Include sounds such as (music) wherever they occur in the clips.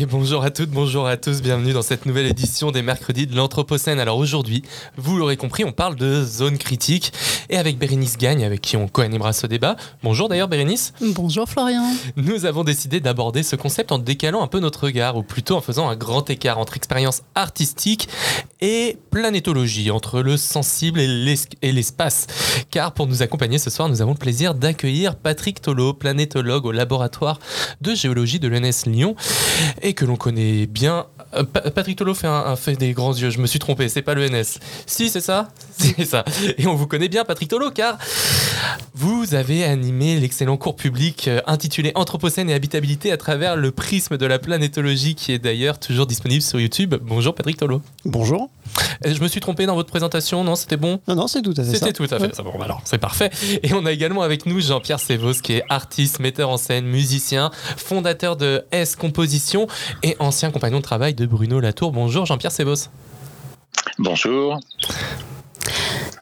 Et bonjour à toutes, bonjour à tous, bienvenue dans cette nouvelle édition des mercredis de l'Anthropocène. Alors aujourd'hui, vous l'aurez compris, on parle de zone critique et avec Bérénice Gagne, avec qui on co-animera ce débat. Bonjour d'ailleurs Bérénice. Bonjour Florian. Nous avons décidé d'aborder ce concept en décalant un peu notre regard, ou plutôt en faisant un grand écart entre expérience artistique et planétologie, entre le sensible et l'es- et l'espace. Car pour nous accompagner ce soir, nous avons le plaisir d'accueillir Patrick Tolo, planétologue au laboratoire de géologie de l'ENS Lyon, et que l'on connaît bien. Euh, Pa- Patrick Tolo fait, un, un- fait des grands yeux, je me suis trompé, c'est pas l'ENS. Si, c'est ça? (laughs) C'est ça. Et on vous connaît bien, Patrick Tolo, car vous avez animé l'excellent cours public euh, intitulé Anthropocène et habitabilité à travers le prisme de la planétologie qui est d'ailleurs toujours disponible sur YouTube. Bonjour Patrick Tolo. Bonjour. Euh, Je me suis trompé dans votre présentation, non C'était bon? Non, non, c'est tout à fait ça. C'était tout à fait Ouais. ça. Bon, bah alors, c'est parfait. Et on a également avec nous Jean-Pierre Sévos, qui est artiste, metteur en scène, musicien, fondateur de S Composition et ancien compagnon de travail de Bruno Latour. Bonjour Jean-Pierre Sévos. Bonjour.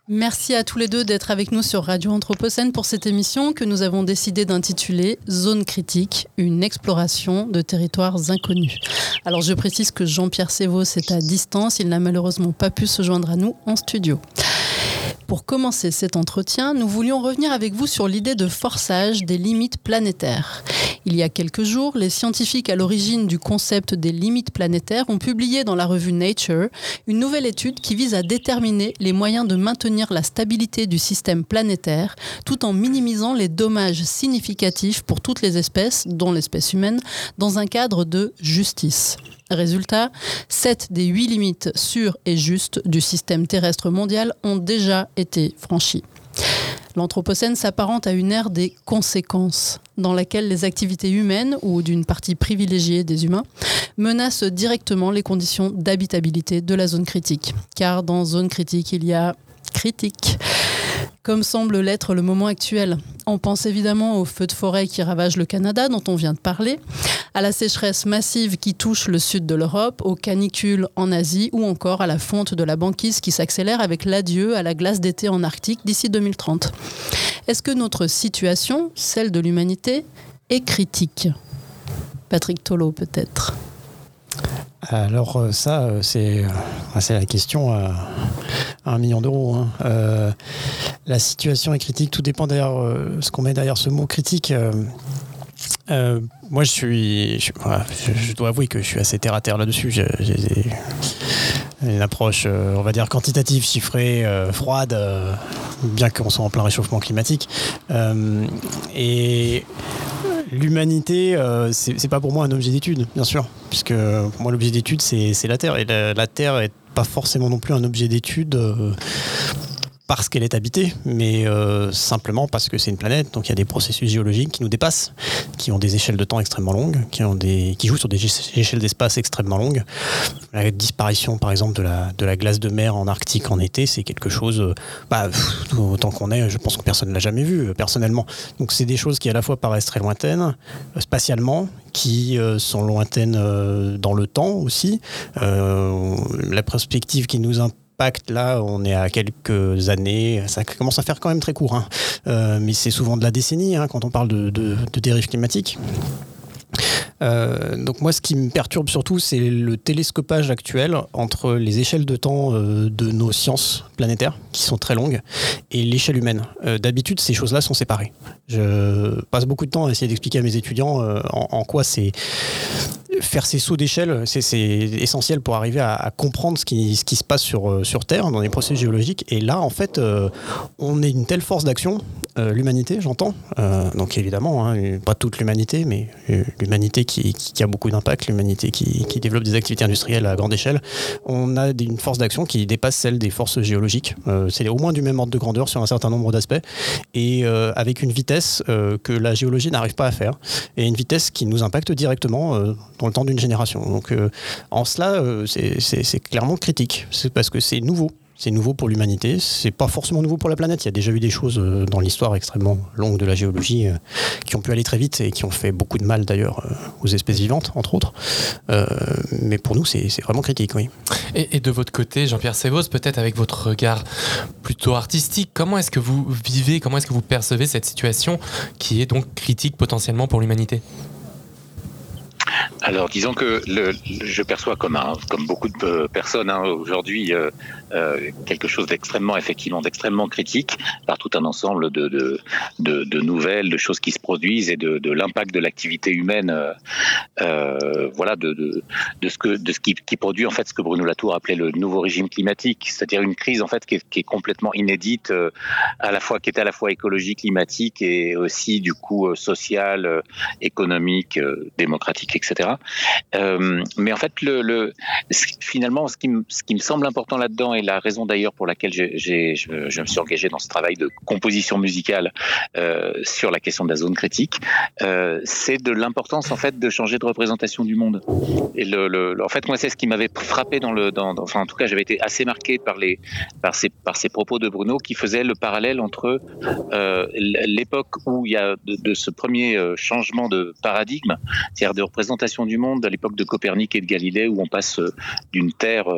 Merci à tous les deux d'être avec nous sur Radio Anthropocène pour cette émission que nous avons décidé d'intituler Zone critique, une exploration de territoires inconnus. Alors je précise que Jean-Pierre Sévos est à distance, il n'a malheureusement pas pu se joindre à nous en studio. Pour commencer cet entretien, nous voulions revenir avec vous sur l'idée de forçage des limites planétaires. Il y a quelques jours, les scientifiques à l'origine du concept des limites planétaires ont publié dans la revue Nature une nouvelle étude qui vise à déterminer les moyens de maintenir la stabilité du système planétaire tout en minimisant les dommages significatifs pour toutes les espèces, dont l'espèce humaine, dans un cadre de justice. Résultat, 7 des 8 limites sûres et justes du système terrestre mondial ont déjà été franchies. L'Anthropocène s'apparente à une ère des conséquences, dans laquelle les activités humaines, ou d'une partie privilégiée des humains, menacent directement les conditions d'habitabilité de la zone critique. Car dans zone critique, il y a critique, comme semble l'être le moment actuel. On pense évidemment aux feux de forêt qui ravagent le Canada, dont on vient de parler, à la sécheresse massive qui touche le sud de l'Europe, aux canicules en Asie ou encore à la fonte de la banquise qui s'accélère avec l'adieu à la glace d'été en Arctique d'ici 2030. Est-ce que notre situation, celle de l'humanité, est critique? Patrick Tolo peut-être. Alors euh, ça, euh, c'est euh, c'est la question à, un million d'euros. hein. La situation est critique. Tout dépend d'ailleurs ce qu'on met derrière ce mot critique. Moi, je suis, je dois avouer que je suis assez terre à terre là-dessus. Une approche, euh, on va dire quantitative, chiffrée, euh, froide, euh, bien qu'on soit en plein réchauffement climatique. Et L'humanité, c'est pas pour moi un objet d'étude, bien sûr, puisque pour moi l'objet d'étude c'est la Terre et la, la Terre est pas forcément non plus un objet d'étude parce qu'elle est habitée, mais euh, simplement parce que c'est une planète, donc il y a des processus géologiques qui nous dépassent, qui ont des échelles de temps extrêmement longues, qui, ont des, qui jouent sur des échelles d'espace extrêmement longues. La disparition, par exemple, de la, de la glace de mer en Arctique en été, c'est quelque chose, euh, bah, autant qu'on est, je pense que personne ne l'a jamais vu, euh, personnellement. Donc c'est des choses qui à la fois paraissent très lointaines, spatialement, qui sont lointaines dans le temps aussi. La perspective qui nous là, on est à quelques années, ça commence à faire quand même très court, hein. Euh, mais c'est souvent de la décennie hein, quand on parle de, de, de dérive climatique. Euh, donc moi, ce qui me perturbe surtout, c'est le télescopage actuel entre les échelles de temps euh, de nos sciences planétaires, qui sont très longues, et l'échelle humaine. Euh, D'habitude, ces choses-là sont séparées. Je passe beaucoup de temps à essayer d'expliquer à mes étudiants en, quoi c'est faire ces sauts d'échelle, c'est essentiel pour arriver à, comprendre ce qui, se passe sur, Terre, dans les processus géologiques. Et là, en fait, on est une telle force d'action, l'humanité, j'entends. Donc évidemment, hein, pas toute l'humanité, mais l'humanité qui, a beaucoup d'impact, l'humanité qui, développe des activités industrielles à grande échelle. On a une force d'action qui dépasse celle des forces géologiques. Euh, c'est au moins du même ordre de grandeur sur un certain nombre d'aspects, et euh, avec une vitesse euh, que la géologie n'arrive pas à faire, et une vitesse qui nous impacte directement dans le temps d'une génération. Donc en cela, c'est- clairement critique. Parce que c'est nouveau. C'est nouveau pour l'humanité. C'est pas forcément nouveau pour la planète. Il y a déjà eu des choses euh, dans l'histoire extrêmement longue de la géologie euh, qui ont pu aller très vite et qui ont fait beaucoup de mal d'ailleurs euh, aux espèces vivantes, entre autres. mais pour nous, c'est vraiment critique, oui. Et, de votre côté, Jean-Pierre Sévos, peut-être avec votre regard plutôt artistique, comment est-ce que vous vivez, comment est-ce que vous percevez cette situation qui est donc critique potentiellement pour l'humanité? Alors, disons que le, je perçois comme, un, comme beaucoup de personnes hein, aujourd'hui euh, euh, quelque chose d'extrêmement, effectivement, d'extrêmement critique par tout un ensemble de, de, de, nouvelles, de choses qui se produisent et de, l'impact de l'activité humaine, euh, euh voilà, de, ce que de ce qui, produit en fait ce que Bruno Latour appelait le nouveau régime climatique, c'est-à-dire une crise en fait qui est, complètement inédite, à la fois qui est à la fois écologique, climatique et aussi du coup sociale, économique, démocratique, etc. Mais en fait, le, le, finalement, ce qui, ce qui me semble important là-dedans, et la raison d'ailleurs pour laquelle je, je, me suis engagé dans ce travail de composition musicale euh, sur la question de la zone critique, euh, c'est de l'importance en fait de changer de représentation du monde. Et le, en fait, moi, c'est ce qui m'avait frappé dans le, dans, enfin, en tout cas, j'avais été assez marqué par les, par ces, par ces propos de Bruno qui faisaient le parallèle entre euh, l'époque où il y a de, ce premier changement de paradigme, c'est-à-dire de représentation du monde à l'époque de Copernic et de Galilée où on passe d'une Terre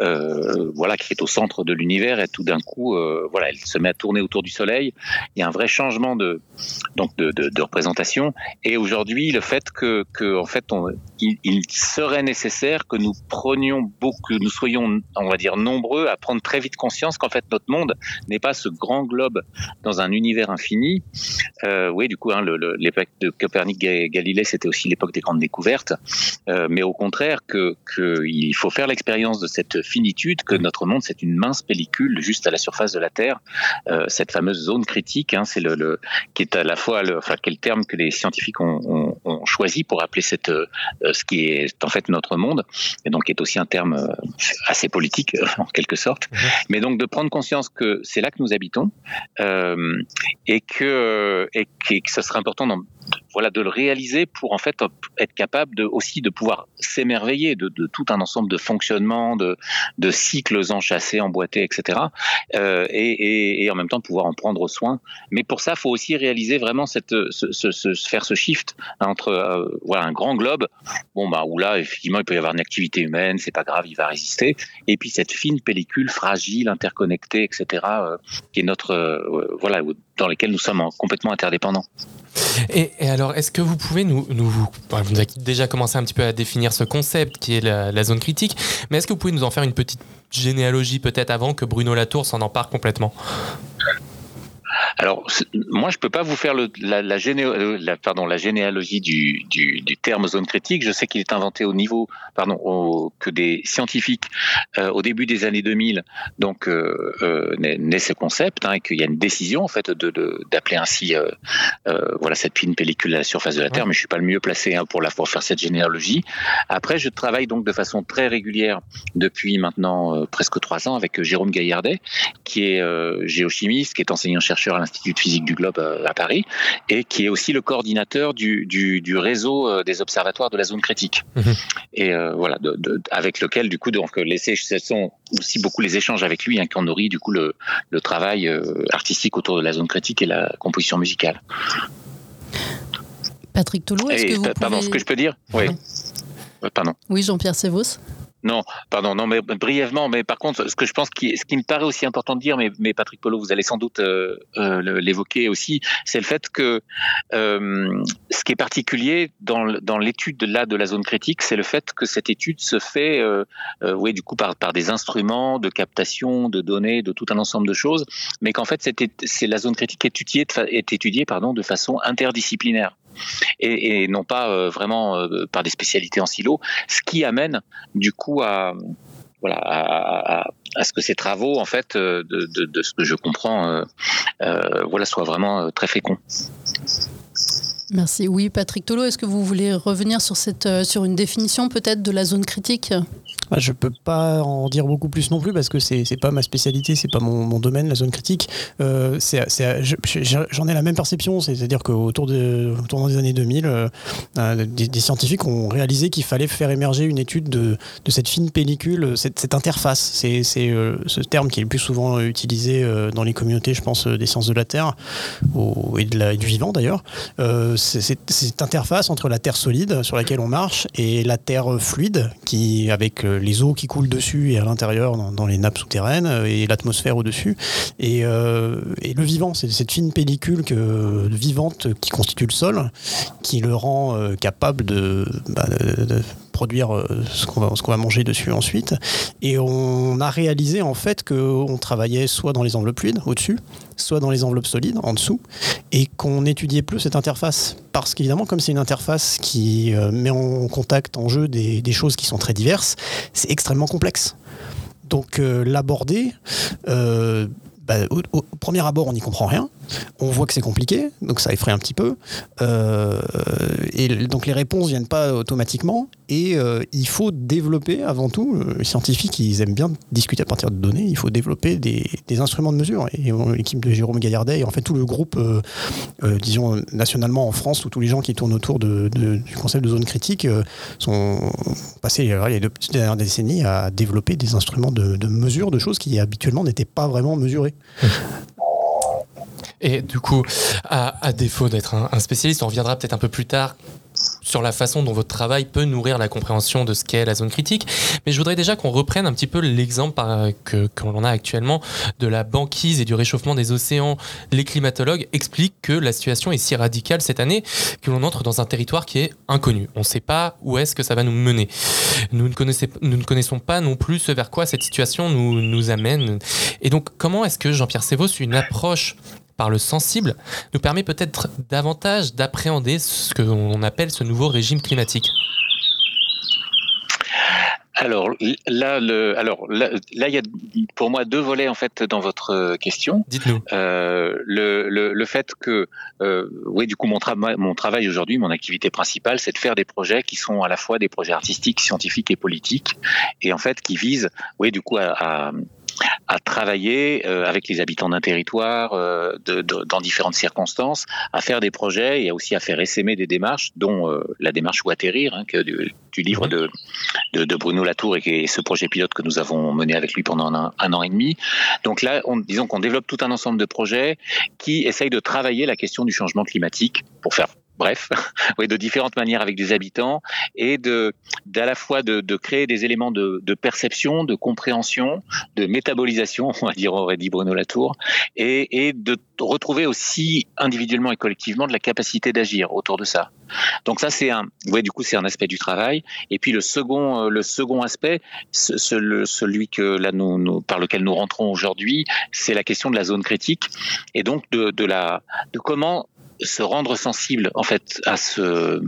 euh, voilà qui est au centre de l'univers et tout d'un coup voilà elle se met à tourner autour du Soleil. Il y a un vrai changement de donc de, de, de représentation et aujourd'hui le fait que, que en fait on, il, il, serait nécessaire que nous prenions beaucoup que nous soyons on va dire nombreux à prendre très vite conscience qu'en fait notre monde n'est pas ce grand globe dans un univers infini. Euh, oui du coup hein, l'époque de Copernic et Galilée c'était aussi l'époque des grandes découvertes euh, mais au contraire que qu'il faut faire l'expérience de cette finitude, que notre monde c'est une mince pellicule juste à la surface de la Terre, euh, cette fameuse zone critique, hein, c'est le, qui est à la fois le, quel terme que les scientifiques ont, ont choisi pour appeler cette euh, ce qui est en fait notre monde, et donc qui est aussi un terme euh, assez politique en quelque sorte, mmh. mais donc de prendre conscience que c'est là que nous habitons et que et que ce serait important dans voilà, de le réaliser pour en fait être capable de, aussi de pouvoir s'émerveiller de, de, tout un ensemble de fonctionnements, de, de cycles enchâssés, emboîtés, etc. Euh, et, et, et, en même temps pouvoir en prendre soin. Mais pour ça, il faut aussi réaliser vraiment cette, ce, ce, ce, faire ce shift entre euh, voilà un grand globe, bon bah où là effectivement il peut y avoir une activité humaine, c'est pas grave, il va résister, et puis cette fine pellicule fragile, interconnectée, etc. Euh, qui est notre euh, voilà dans lesquelles nous sommes complètement interdépendants. Et, alors, est-ce que vous pouvez nous, nous vous avez déjà commencé un petit peu à définir ce concept qui est la zone critique, mais est-ce que vous pouvez nous en faire une petite généalogie peut-être avant que Bruno Latour s'en empare complètement? Alors, moi, je peux pas vous faire le, la, la, euh, la, pardon, la généalogie du, du, du, terme zone critique. Je sais qu'il est inventé au niveau, pardon, au, que des scientifiques euh, au début des années 2000, donc euh, euh, naît ce concept, hein, et qu'il y a une décision en fait de d'appeler ainsi, euh, euh, voilà, cette fine pellicule à la surface de la Terre. Mais je suis pas le mieux placé hein, pour la pour faire cette généalogie. Après, je travaille donc de façon très régulière depuis maintenant presque trois ans avec Jérôme Gaillardet, qui est géochimiste, qui est enseignant chercheur à l'Institut de physique du globe euh, à Paris et qui est aussi le coordinateur du, du, du réseau euh, des observatoires de la zone critique. Mmh. Et euh, voilà, de, de, avec lequel, du coup, donc, les, ce sont aussi beaucoup les échanges avec lui hein, qui ont nourri du coup le, le travail artistique autour de la zone critique et la composition musicale. Patrick Toulou, est-ce que vous Pardon, pouvez... ce que je peux dire? Oui. Pardon. Oui, Jean-Pierre Sévos. Non, pardon, non, mais brièvement, mais par contre, ce que je pense qui, ce qui me paraît aussi important de dire, mais, mais Patrick Polo, vous allez sans doute euh, euh, l'évoquer aussi, c'est le fait que euh, ce qui est particulier dans, dans l'étude là de la zone critique, c'est le fait que cette étude se fait, euh, euh, oui, du coup, par, par des instruments de captation, de données, de tout un ensemble de choses, mais qu'en fait, c'est la zone critique est étudiée, est étudiée pardon, de façon interdisciplinaire et, non pas euh, vraiment euh, par des spécialités en silo, ce qui amène du coup à voilà, à, ce que ces travaux, en fait, euh, de, ce que je comprends, voilà, soient vraiment très féconds. Merci. Oui, Patrick Tolo, est-ce que vous voulez revenir sur, cette, sur une définition peut-être de la zone critique? Bah, je peux pas en dire beaucoup plus non plus parce que c'est pas ma spécialité, c'est pas mon, domaine, la zone critique. Euh, J'en ai la même perception, c'est-à-dire qu'autour de, autour des années 2000, euh, euh, des, scientifiques ont réalisé qu'il fallait faire émerger une étude de, de cette fine pellicule, cette, cette interface. C'est euh, ce terme qui est le plus souvent utilisé euh, dans les communautés, je pense, des sciences de la Terre ou- et, de la- du vivant d'ailleurs. Cette interface entre la Terre solide sur laquelle on marche et la Terre fluide, qui avec les eaux qui coulent dessus et à l'intérieur dans, les nappes souterraines euh, et l'atmosphère au-dessus. Et, euh, et le vivant, c'est cette fine pellicule vivante qui constitue le sol, qui le rend euh, capable de, bah, produire euh, ce qu'on va, va manger dessus ensuite. Et on a réalisé en fait qu'on travaillait soit dans les enveloppes fluides au-dessus, soit dans les enveloppes solides en dessous, et qu'on n'étudiait plus cette interface. Parce qu'évidemment, comme c'est une interface qui euh, met en contact, en jeu des, des choses qui sont très diverses, c'est extrêmement complexe. Donc euh, l'aborder, bah, au, premier abord, on n'y comprend rien. On voit que c'est compliqué, donc ça effraie un petit peu. Euh, et donc les réponses viennent pas automatiquement. Et euh, il faut développer avant tout, euh, les scientifiques, ils aiment bien discuter à partir de données, il faut développer des, instruments de mesure. Et l'équipe de Jérôme Gaillardet, et en fait tout le groupe, disons nationalement en France, où tous les gens qui tournent autour du concept de zone critique sont passés les deux dernières décennies à développer des instruments de mesure de choses qui habituellement n'étaient pas vraiment mesurées. Yeah. Et du coup, à, défaut d'être un, spécialiste, on reviendra peut-être un peu plus tard sur la façon dont votre travail peut nourrir la compréhension de ce qu'est la zone critique. Mais je voudrais déjà qu'on reprenne un petit peu l'exemple que, l'on a actuellement de la banquise et du réchauffement des océans. Les climatologues expliquent que la situation est si radicale cette année que l'on entre dans un territoire qui est inconnu. On ne sait pas où est-ce que ça va nous mener. Nous ne, connaissons pas non plus ce vers quoi cette situation nous, nous amène. Et donc, comment est-ce que Jean-Pierre Sévos, une approche par le sensible, nous permet peut-être davantage d'appréhender ce que l'on appelle ce nouveau régime climatique. Alors là, le, alors là, là, il y a pour moi deux volets en fait dans votre question. Dites-nous. Euh, le, le, le fait que, euh, oui, du coup, mon, trava- mon travail aujourd'hui, mon activité principale, c'est de faire des projets qui sont à la fois des projets artistiques, scientifiques et politiques, et en fait qui visent, oui, du coup, à, à à travailler euh, avec les habitants d'un territoire euh, de, de, dans différentes circonstances, à faire des projets et aussi à faire essaimer des démarches, dont euh, la démarche Où atterrir, hein, que du, du livre de, de, de, Bruno Latour et, et ce projet pilote que nous avons mené avec lui pendant un, un an et demi. Donc là, on, disons qu'on développe tout un ensemble de projets qui essayent de travailler la question du changement climatique pour faire bref, (laughs) oui, de différentes manières avec des habitants et de d'à la fois de, de, créer des éléments de, de, perception, de compréhension, de métabolisation, (laughs) on va dire aurait dit Bruno Latour, et, et de retrouver aussi individuellement et collectivement de la capacité d'agir autour de ça. Donc ça c'est un, ouais, du coup c'est un aspect du travail. Et puis le second, le second aspect, ce, ce, celui que là nous, nous, par lequel nous rentrons aujourd'hui, c'est la question de la zone critique et donc de, de la, de comment se rendre sensible en fait à ce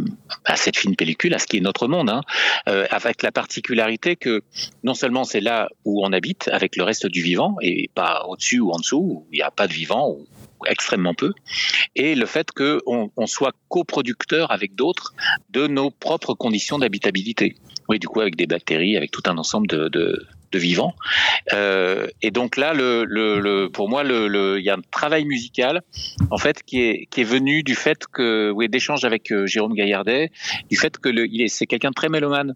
à cette fine pellicule, à ce qui est notre monde, hein, euh, avec la particularité que non seulement c'est là où on habite avec le reste du vivant et pas au-dessus ou en dessous où il n'y a pas de vivant ou extrêmement peu, et le fait qu'on on soit coproducteur avec d'autres de nos propres conditions d'habitabilité. Oui, du coup avec des bactéries, avec tout un ensemble de, de de vivants. Euh, et donc là, le, le, le, pour moi, il le, y a un travail musical, en fait, qui est, qui est venu du fait que, oui, d'échanges avec euh, Jérôme Gaillardet, du fait que le, il est, c'est quelqu'un de très mélomane.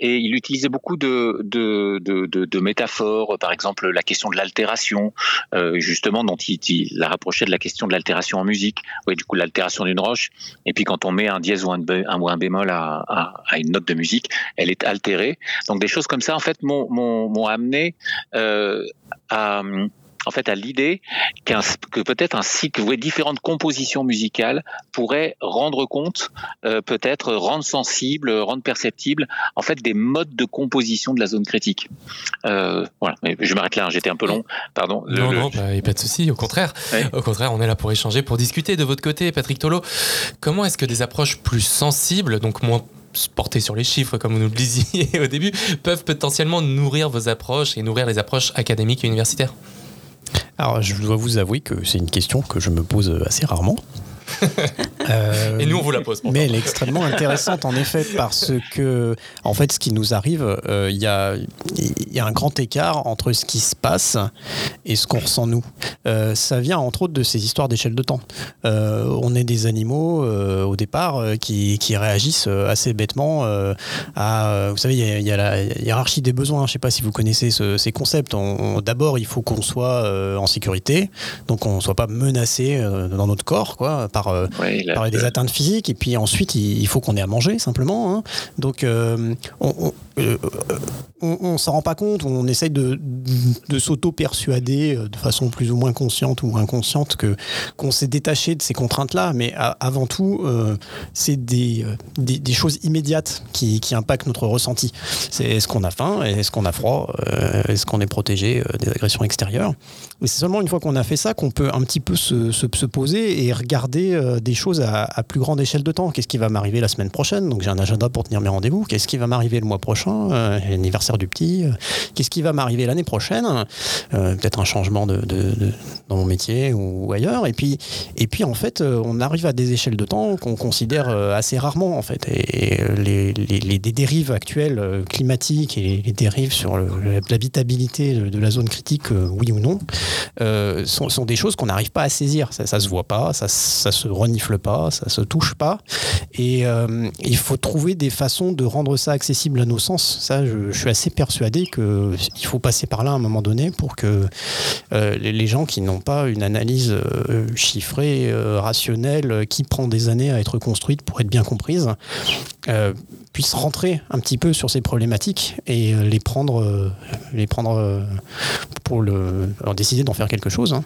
Et il utilisait beaucoup de, de, de, métaphores, par exemple la question de l'altération, euh, justement, dont il, il, la rapprochait de la question de l'altération en musique. Oui, du coup, l'altération d'une roche. Et puis quand on met un dièse ou un, ou un bémol à, une note de musique, elle est altérée. Donc des choses comme ça, en fait, mon, mon, m'ont amené euh, à en fait à l'idée que peut-être un cycle, vous voyez, différentes compositions musicales pourraient rendre compte, euh, peut-être rendre sensible, rendre perceptible, en fait, des modes de composition de la zone critique. Euh, voilà, je m'arrête là, hein, j'étais un peu long, pardon. Non, le, non, il n'y bah, a pas de souci, au contraire. Au contraire, on est là pour échanger, pour discuter de votre côté, Patrick Tolo. Comment est-ce que des approches plus sensibles, donc moins portés sur les chiffres, comme vous nous le disiez (laughs) au début, peuvent potentiellement nourrir vos approches et nourrir les approches académiques et universitaires Alors, je dois vous avouer que c'est une question que je me pose assez rarement. (laughs) Euh, Et nous, on vous la pose. pourtant. Mais elle est extrêmement intéressante en effet parce que, en fait, ce qui nous arrive, euh, il y, a, il y a un grand écart entre ce qui se passe et ce qu'on ressent nous. Euh, ça vient entre autres de ces histoires d'échelle de temps. On est des animaux au départ qui, qui réagissent assez bêtement à, vous savez, il y a- il y, a la hiérarchie des besoins. Je ne sais pas si vous connaissez ce- ces concepts. On- on- D'abord, il faut qu'on soit en sécurité, donc on ne soit pas menacé euh, dans notre corps, quoi, par euh, des atteintes physiques et puis ensuite il il faut qu'on ait à manger simplement. hein. Donc euh, on, on, euh, on- on s'en rend pas compte, on essaye de, de s'auto-persuader de façon plus ou moins consciente ou inconsciente que qu'on s'est détaché de ces contraintes-là, mais a- avant tout euh, c'est des, des, des choses immédiates qui, qui impactent notre ressenti. C'est est-ce qu'on a faim, est-ce qu'on a froid, euh, est-ce qu'on est protégé des agressions extérieures? C'est seulement une fois qu'on a fait ça qu'on peut un petit peu se, se- se poser et regarder euh, des choses à, plus grande échelle de temps. Qu'est-ce qui va m'arriver la semaine prochaine? Donc j'ai un agenda pour tenir mes rendez-vous. Qu'est-ce qui va m'arriver le mois prochain? Euh, L'anniversaire du petit. Euh, Qu'est-ce qui va m'arriver l'année prochaine? Peut-être un changement dans mon métier ou ailleurs. Et puis, et puis en fait, on arrive à des échelles de temps qu'on considère assez rarement en fait. Et les, les- les- dérives actuelles climatiques et les dérives sur l'habitabilité de, la zone critique, oui ou non, euh, sont, des choses qu'on n'arrive pas à saisir. Ça, ça se voit pas, ça, ça se renifle pas, ça se touche pas. Et euh, il faut trouver des façons de rendre ça accessible à nos sens. Ça, je, suis assez persuadé qu'il faut passer par là à un moment donné pour que euh, les, gens qui n'ont pas une analyse euh, chiffrée, rationnelle, qui prend des années à être construite pour être bien comprise, puissent rentrer un petit peu sur ces problématiques et euh, les prendre, euh, les prendre euh, pour le, alors décider d'en faire quelque chose. hein.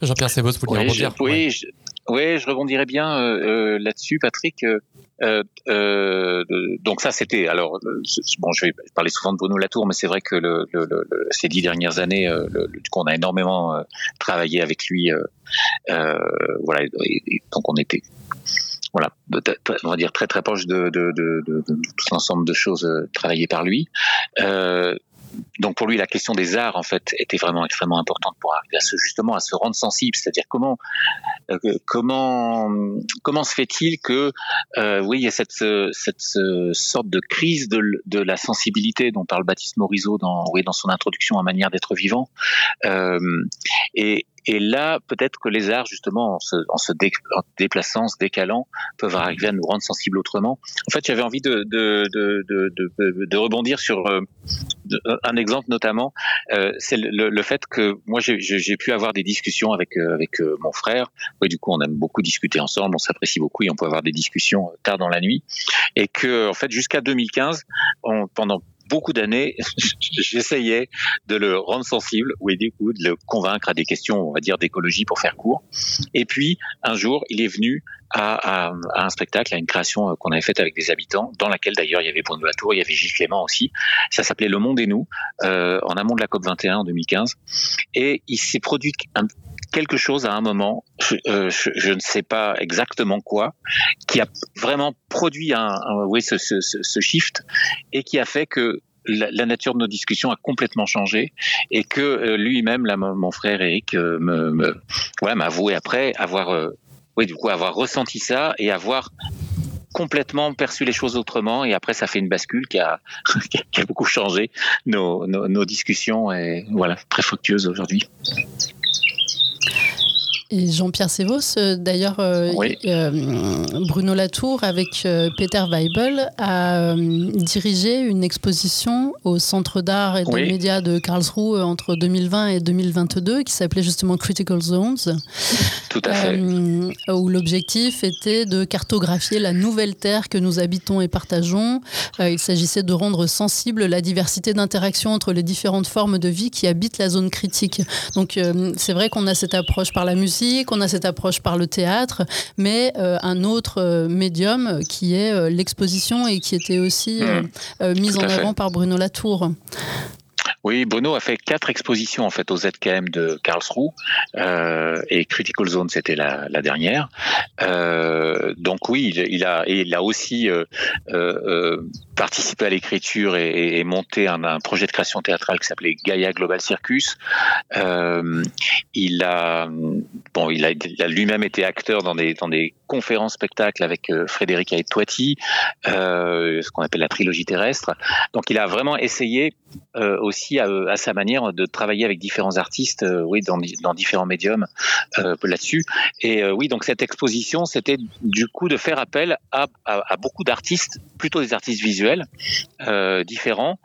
Jean-Pierre Sebos, vous voulez Oui, rebondir? je, oui, je, oui, je rebondirais bien euh, là-dessus, Patrick. Euh, euh, euh, donc ça, c'était alors bon, je vais parler souvent de Bruno Latour, mais c'est vrai que le, le, le, le- ces dix dernières années, qu'on a énormément euh, travaillé avec lui. Euh, euh, voilà, et- et donc on était voilà, on va dire très très proche de, de, de, de, tout l'ensemble de choses euh, travaillées par lui. Euh, donc pour lui, la question des arts en fait était vraiment extrêmement importante pour arriver à se, justement à se rendre sensible, c'est-à-dire comment euh, comment comment se fait-il que euh, oui il y a cette cette sorte de crise de, de la sensibilité dont parle Baptiste Morisot dans oui dans son introduction à manière d'être vivant euh, et et là, peut-être que les arts, justement, en se, déplaçant, se décalant, peuvent arriver à nous rendre sensibles autrement. En fait, j'avais envie de, rebondir sur euh, un exemple notamment, euh, c'est le, fait que moi j'ai- pu avoir des discussions avec euh, mon frère. Oui, du coup, on aime beaucoup discuter ensemble, on s'apprécie beaucoup et on peut avoir des discussions tard dans la nuit. Et que en fait, jusqu'à 2015, on, pendant beaucoup d'années, (laughs) j'essayais de le rendre sensible, ou de le convaincre à des questions, on va dire, d'écologie pour faire court. Et puis, un jour, il est venu à un spectacle, à une création euh, qu'on avait faite avec des habitants, dans laquelle d'ailleurs il y avait Bruno Latour, il y avait Gilles Clément aussi. Ça s'appelait Le Monde et nous, euh, en amont de la COP 21 en 2015. Et il s'est produit un, quelque chose à un moment, je, euh, je, ne sais pas exactement quoi, qui a vraiment produit un, oui, ce, shift et qui a fait que la, nature de nos discussions a complètement changé et que euh, lui-même, mon frère Eric, euh, me, me m'a avoué après avoir, euh, oui, du coup, avoir ressenti ça et avoir complètement perçu les choses autrement et après ça fait une bascule qui a, (laughs) beaucoup changé nos, nos, discussions et voilà très fructueuses aujourd'hui. Et Jean-Pierre Sévos, euh, d'ailleurs, euh, oui. euh, Bruno Latour, avec Peter Weibel, a dirigé une exposition au Centre d'art et oui. des médias de Karlsruhe entre 2020 et 2022, qui s'appelait justement Critical Zones. Tout à fait. Où l'objectif était de cartographier la nouvelle Terre que nous habitons et partageons. Il s'agissait de rendre sensible la diversité d'interactions entre les différentes formes de vie qui habitent la zone critique. Donc, c'est vrai qu'on a cette approche par la musique qu'on a cette approche par le théâtre, mais euh, un autre euh, médium qui est euh, l'exposition et qui était aussi mmh. mise en avant par Bruno Latour. Oui, Bruno a fait quatre expositions en fait au ZKM de Karlsruhe euh, et Critical Zone c'était la, la, dernière. Euh, donc oui, il, il, a et il a aussi euh, participé à l'écriture et, et, monté un, projet de création théâtrale qui s'appelait Gaia Global Circus. il a bon, il a, lui-même été acteur dans des, conférences spectacles avec euh, Frédéric Aetoiti, euh, ce qu'on appelle la trilogie terrestre. Donc il a vraiment essayé euh, aussi à, sa manière de travailler avec différents artistes, euh, oui, dans, différents médiums euh, là-dessus. Et oui, donc cette exposition, c'était du coup de faire appel à beaucoup d'artistes, plutôt des artistes visuels différents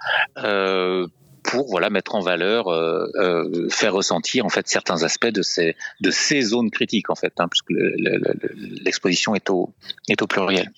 pour voilà mettre en valeur, euh, euh, faire ressentir en fait certains aspects de ces de ces zones critiques en fait, hein, puisque l'exposition est au est au pluriel.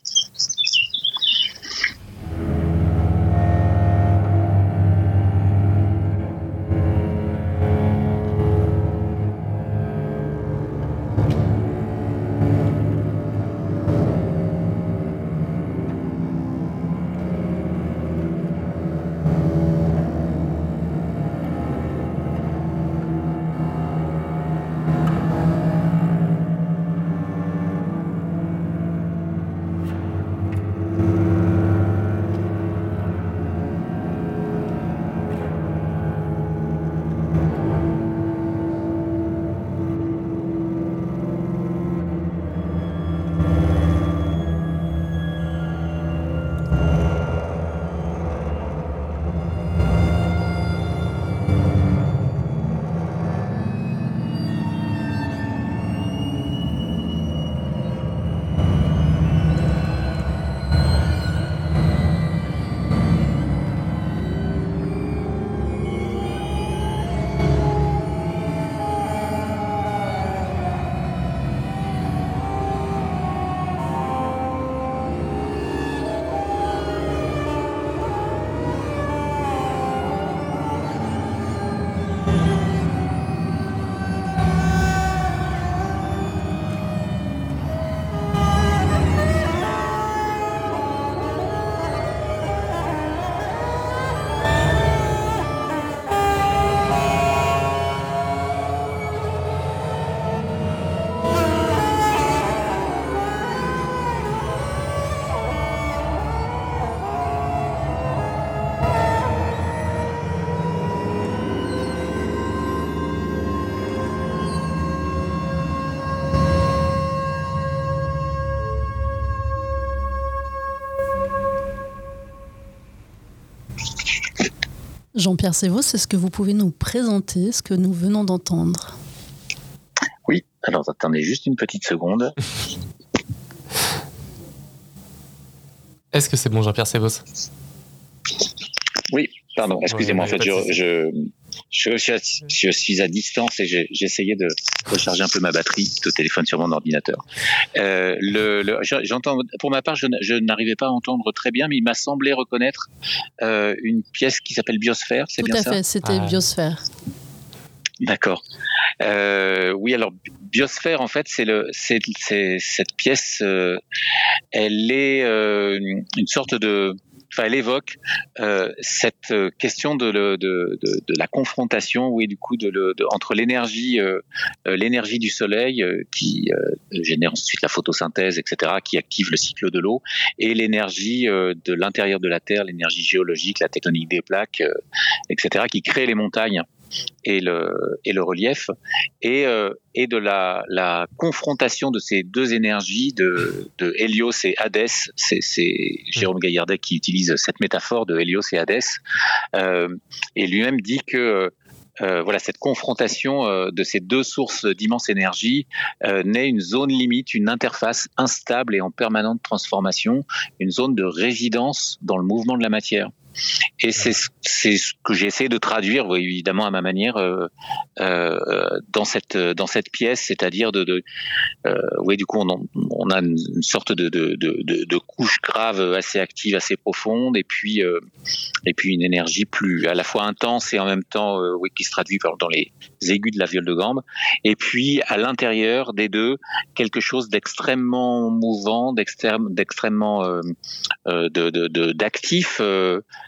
Jean-Pierre Sévaux, est-ce que vous pouvez nous présenter ce que nous venons d'entendre. Oui, alors attendez juste une petite seconde. (laughs) Est-ce que c'est bon, Jean-Pierre Sévaux? Oui, pardon, excusez-moi, en fait, je, je, je, suis à distance et j'essayais de recharger un peu ma batterie de téléphone sur mon ordinateur. Euh, le, le, j'entends, pour ma part, je, je n'arrivais pas à entendre très bien, mais il m'a semblé reconnaître euh, une pièce qui s'appelle Biosphère. C'est bien ça Tout à fait, c'était ah. Biosphère. D'accord. Euh, oui, alors Biosphère, en fait, c'est le, c'est, cette pièce. Euh, elle est euh, une sorte de enfin, elle évoque euh, cette euh, question de, de, de, de, la confrontation, oui, du coup, de, de entre l'énergie, euh, euh, l'énergie du soleil euh, qui génère ensuite la photosynthèse, etc., qui active le cycle de l'eau, et l'énergie de l'intérieur de la Terre, l'énergie géologique, la tectonique des plaques, etc., qui crée les montagnes et le, relief, et, euh, de la, confrontation de ces deux énergies, de, Hélios et Hadès. C'est Jérôme Gaillardet qui utilise cette métaphore de Hélios et Hadès, euh, et lui-même dit que euh, voilà, cette confrontation de ces deux sources d'immense énergie naît une zone limite, une interface instable et en permanente transformation, une zone de résidence dans le mouvement de la matière. Et c'est ce que j'ai essayé de traduire, évidemment à ma manière, euh, euh, dans cette dans cette pièce, c'est-à-dire de, de euh, oui, du coup, on, on a une, sorte de, de, de, couche grave assez active, assez profonde, et puis et puis une énergie plus à la fois intense et en même temps, oui, qui se traduit dans les aigus de la viole de gambe. Et puis à l'intérieur des deux, quelque chose d'extrêmement mouvant, d'extrêmement d'actif.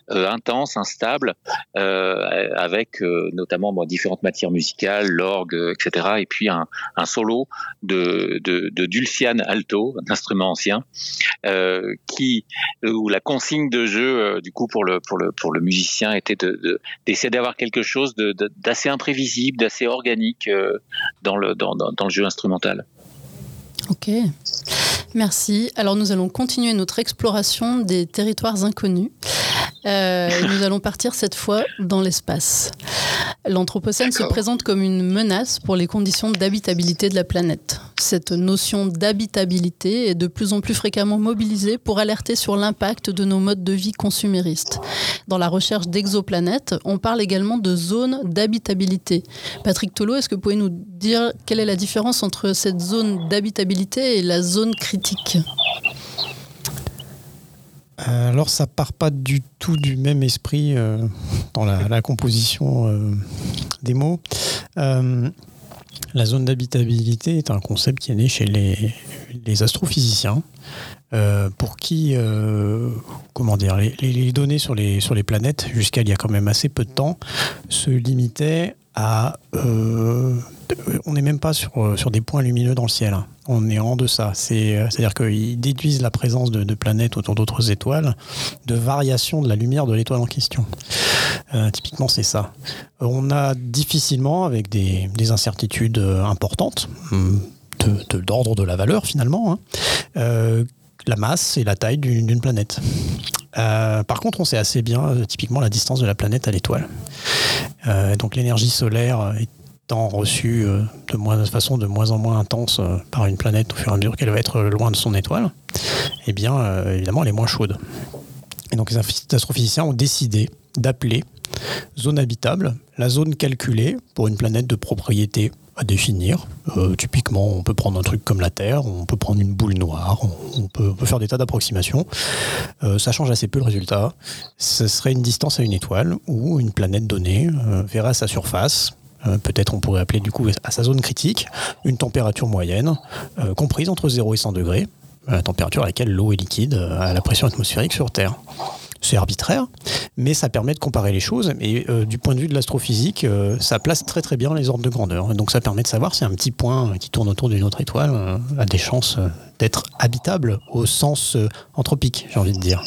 Intense, instable, avec notamment différentes matières musicales, l'orgue, etc. Et puis un, solo de, de, de Dulcian Alto, un instrument ancien, qui où la consigne de jeu du coup pour le pour le pour le musicien était de d'essayer d'avoir quelque chose d'assez imprévisible, d'assez organique dans le dans le jeu instrumental. Ok, merci. Alors nous allons continuer notre exploration des territoires inconnus. Euh, nous allons partir cette fois dans l'espace. L'Anthropocène se présente comme une menace pour les conditions d'habitabilité de la planète. Cette notion d'habitabilité est de plus en plus fréquemment mobilisée pour alerter sur l'impact de nos modes de vie consuméristes. Dans la recherche d'exoplanètes, on parle également de zones d'habitabilité. Patrick Tolo, est-ce que vous pouvez nous dire quelle est la différence entre cette zone d'habitabilité et la zone critique? Euh, alors ça part pas du tout du même esprit euh, dans la, composition euh, des mots. La zone d'habitabilité est un concept qui est né chez les, astrophysiciens, pour qui, dire, les, données sur les, sur les planètes, jusqu'à il y a quand même assez peu de temps, se limitaient à on n'est même pas sur, euh, sur des points lumineux dans le ciel. Hein. On est en deçà. Euh, c'est-à-dire qu'ils déduisent la présence de, planètes autour d'autres étoiles, de variations de la lumière de l'étoile en question. Euh, typiquement, c'est ça. On a difficilement, avec des, incertitudes importantes, hum, d'ordre de, la valeur finalement, hein, la masse et la taille d'une planète. Par contre, on sait assez bien typiquement la distance de la planète à l'étoile. donc l'énergie solaire est reçu euh, de, moins, façon de moins en moins intense euh, par une planète au fur et à mesure qu'elle va être loin de son étoile, eh bien, euh, évidemment, elle est moins chaude. Et donc, les astrophysiciens ont décidé d'appeler zone habitable la zone calculée pour une planète de propriété à définir. typiquement, on peut prendre un truc comme la Terre, on peut prendre une boule noire, on peut, faire des tas d'approximations. ça change assez peu le résultat. Ce serait une distance à une étoile où une planète donnée verra à sa surface euh, peut-être on pourrait appeler du coup à sa zone critique, une température moyenne euh, comprise entre 0 et 100 degrés, la température à laquelle l'eau est liquide euh, à la pression atmosphérique sur Terre. C'est arbitraire, mais ça permet de comparer les choses. Et du point de vue de l'astrophysique, ça place très très bien les ordres de grandeur. Donc ça permet de savoir si un petit point qui tourne autour d'une autre étoile a des chances d'être habitable au sens anthropique, j'ai envie de dire.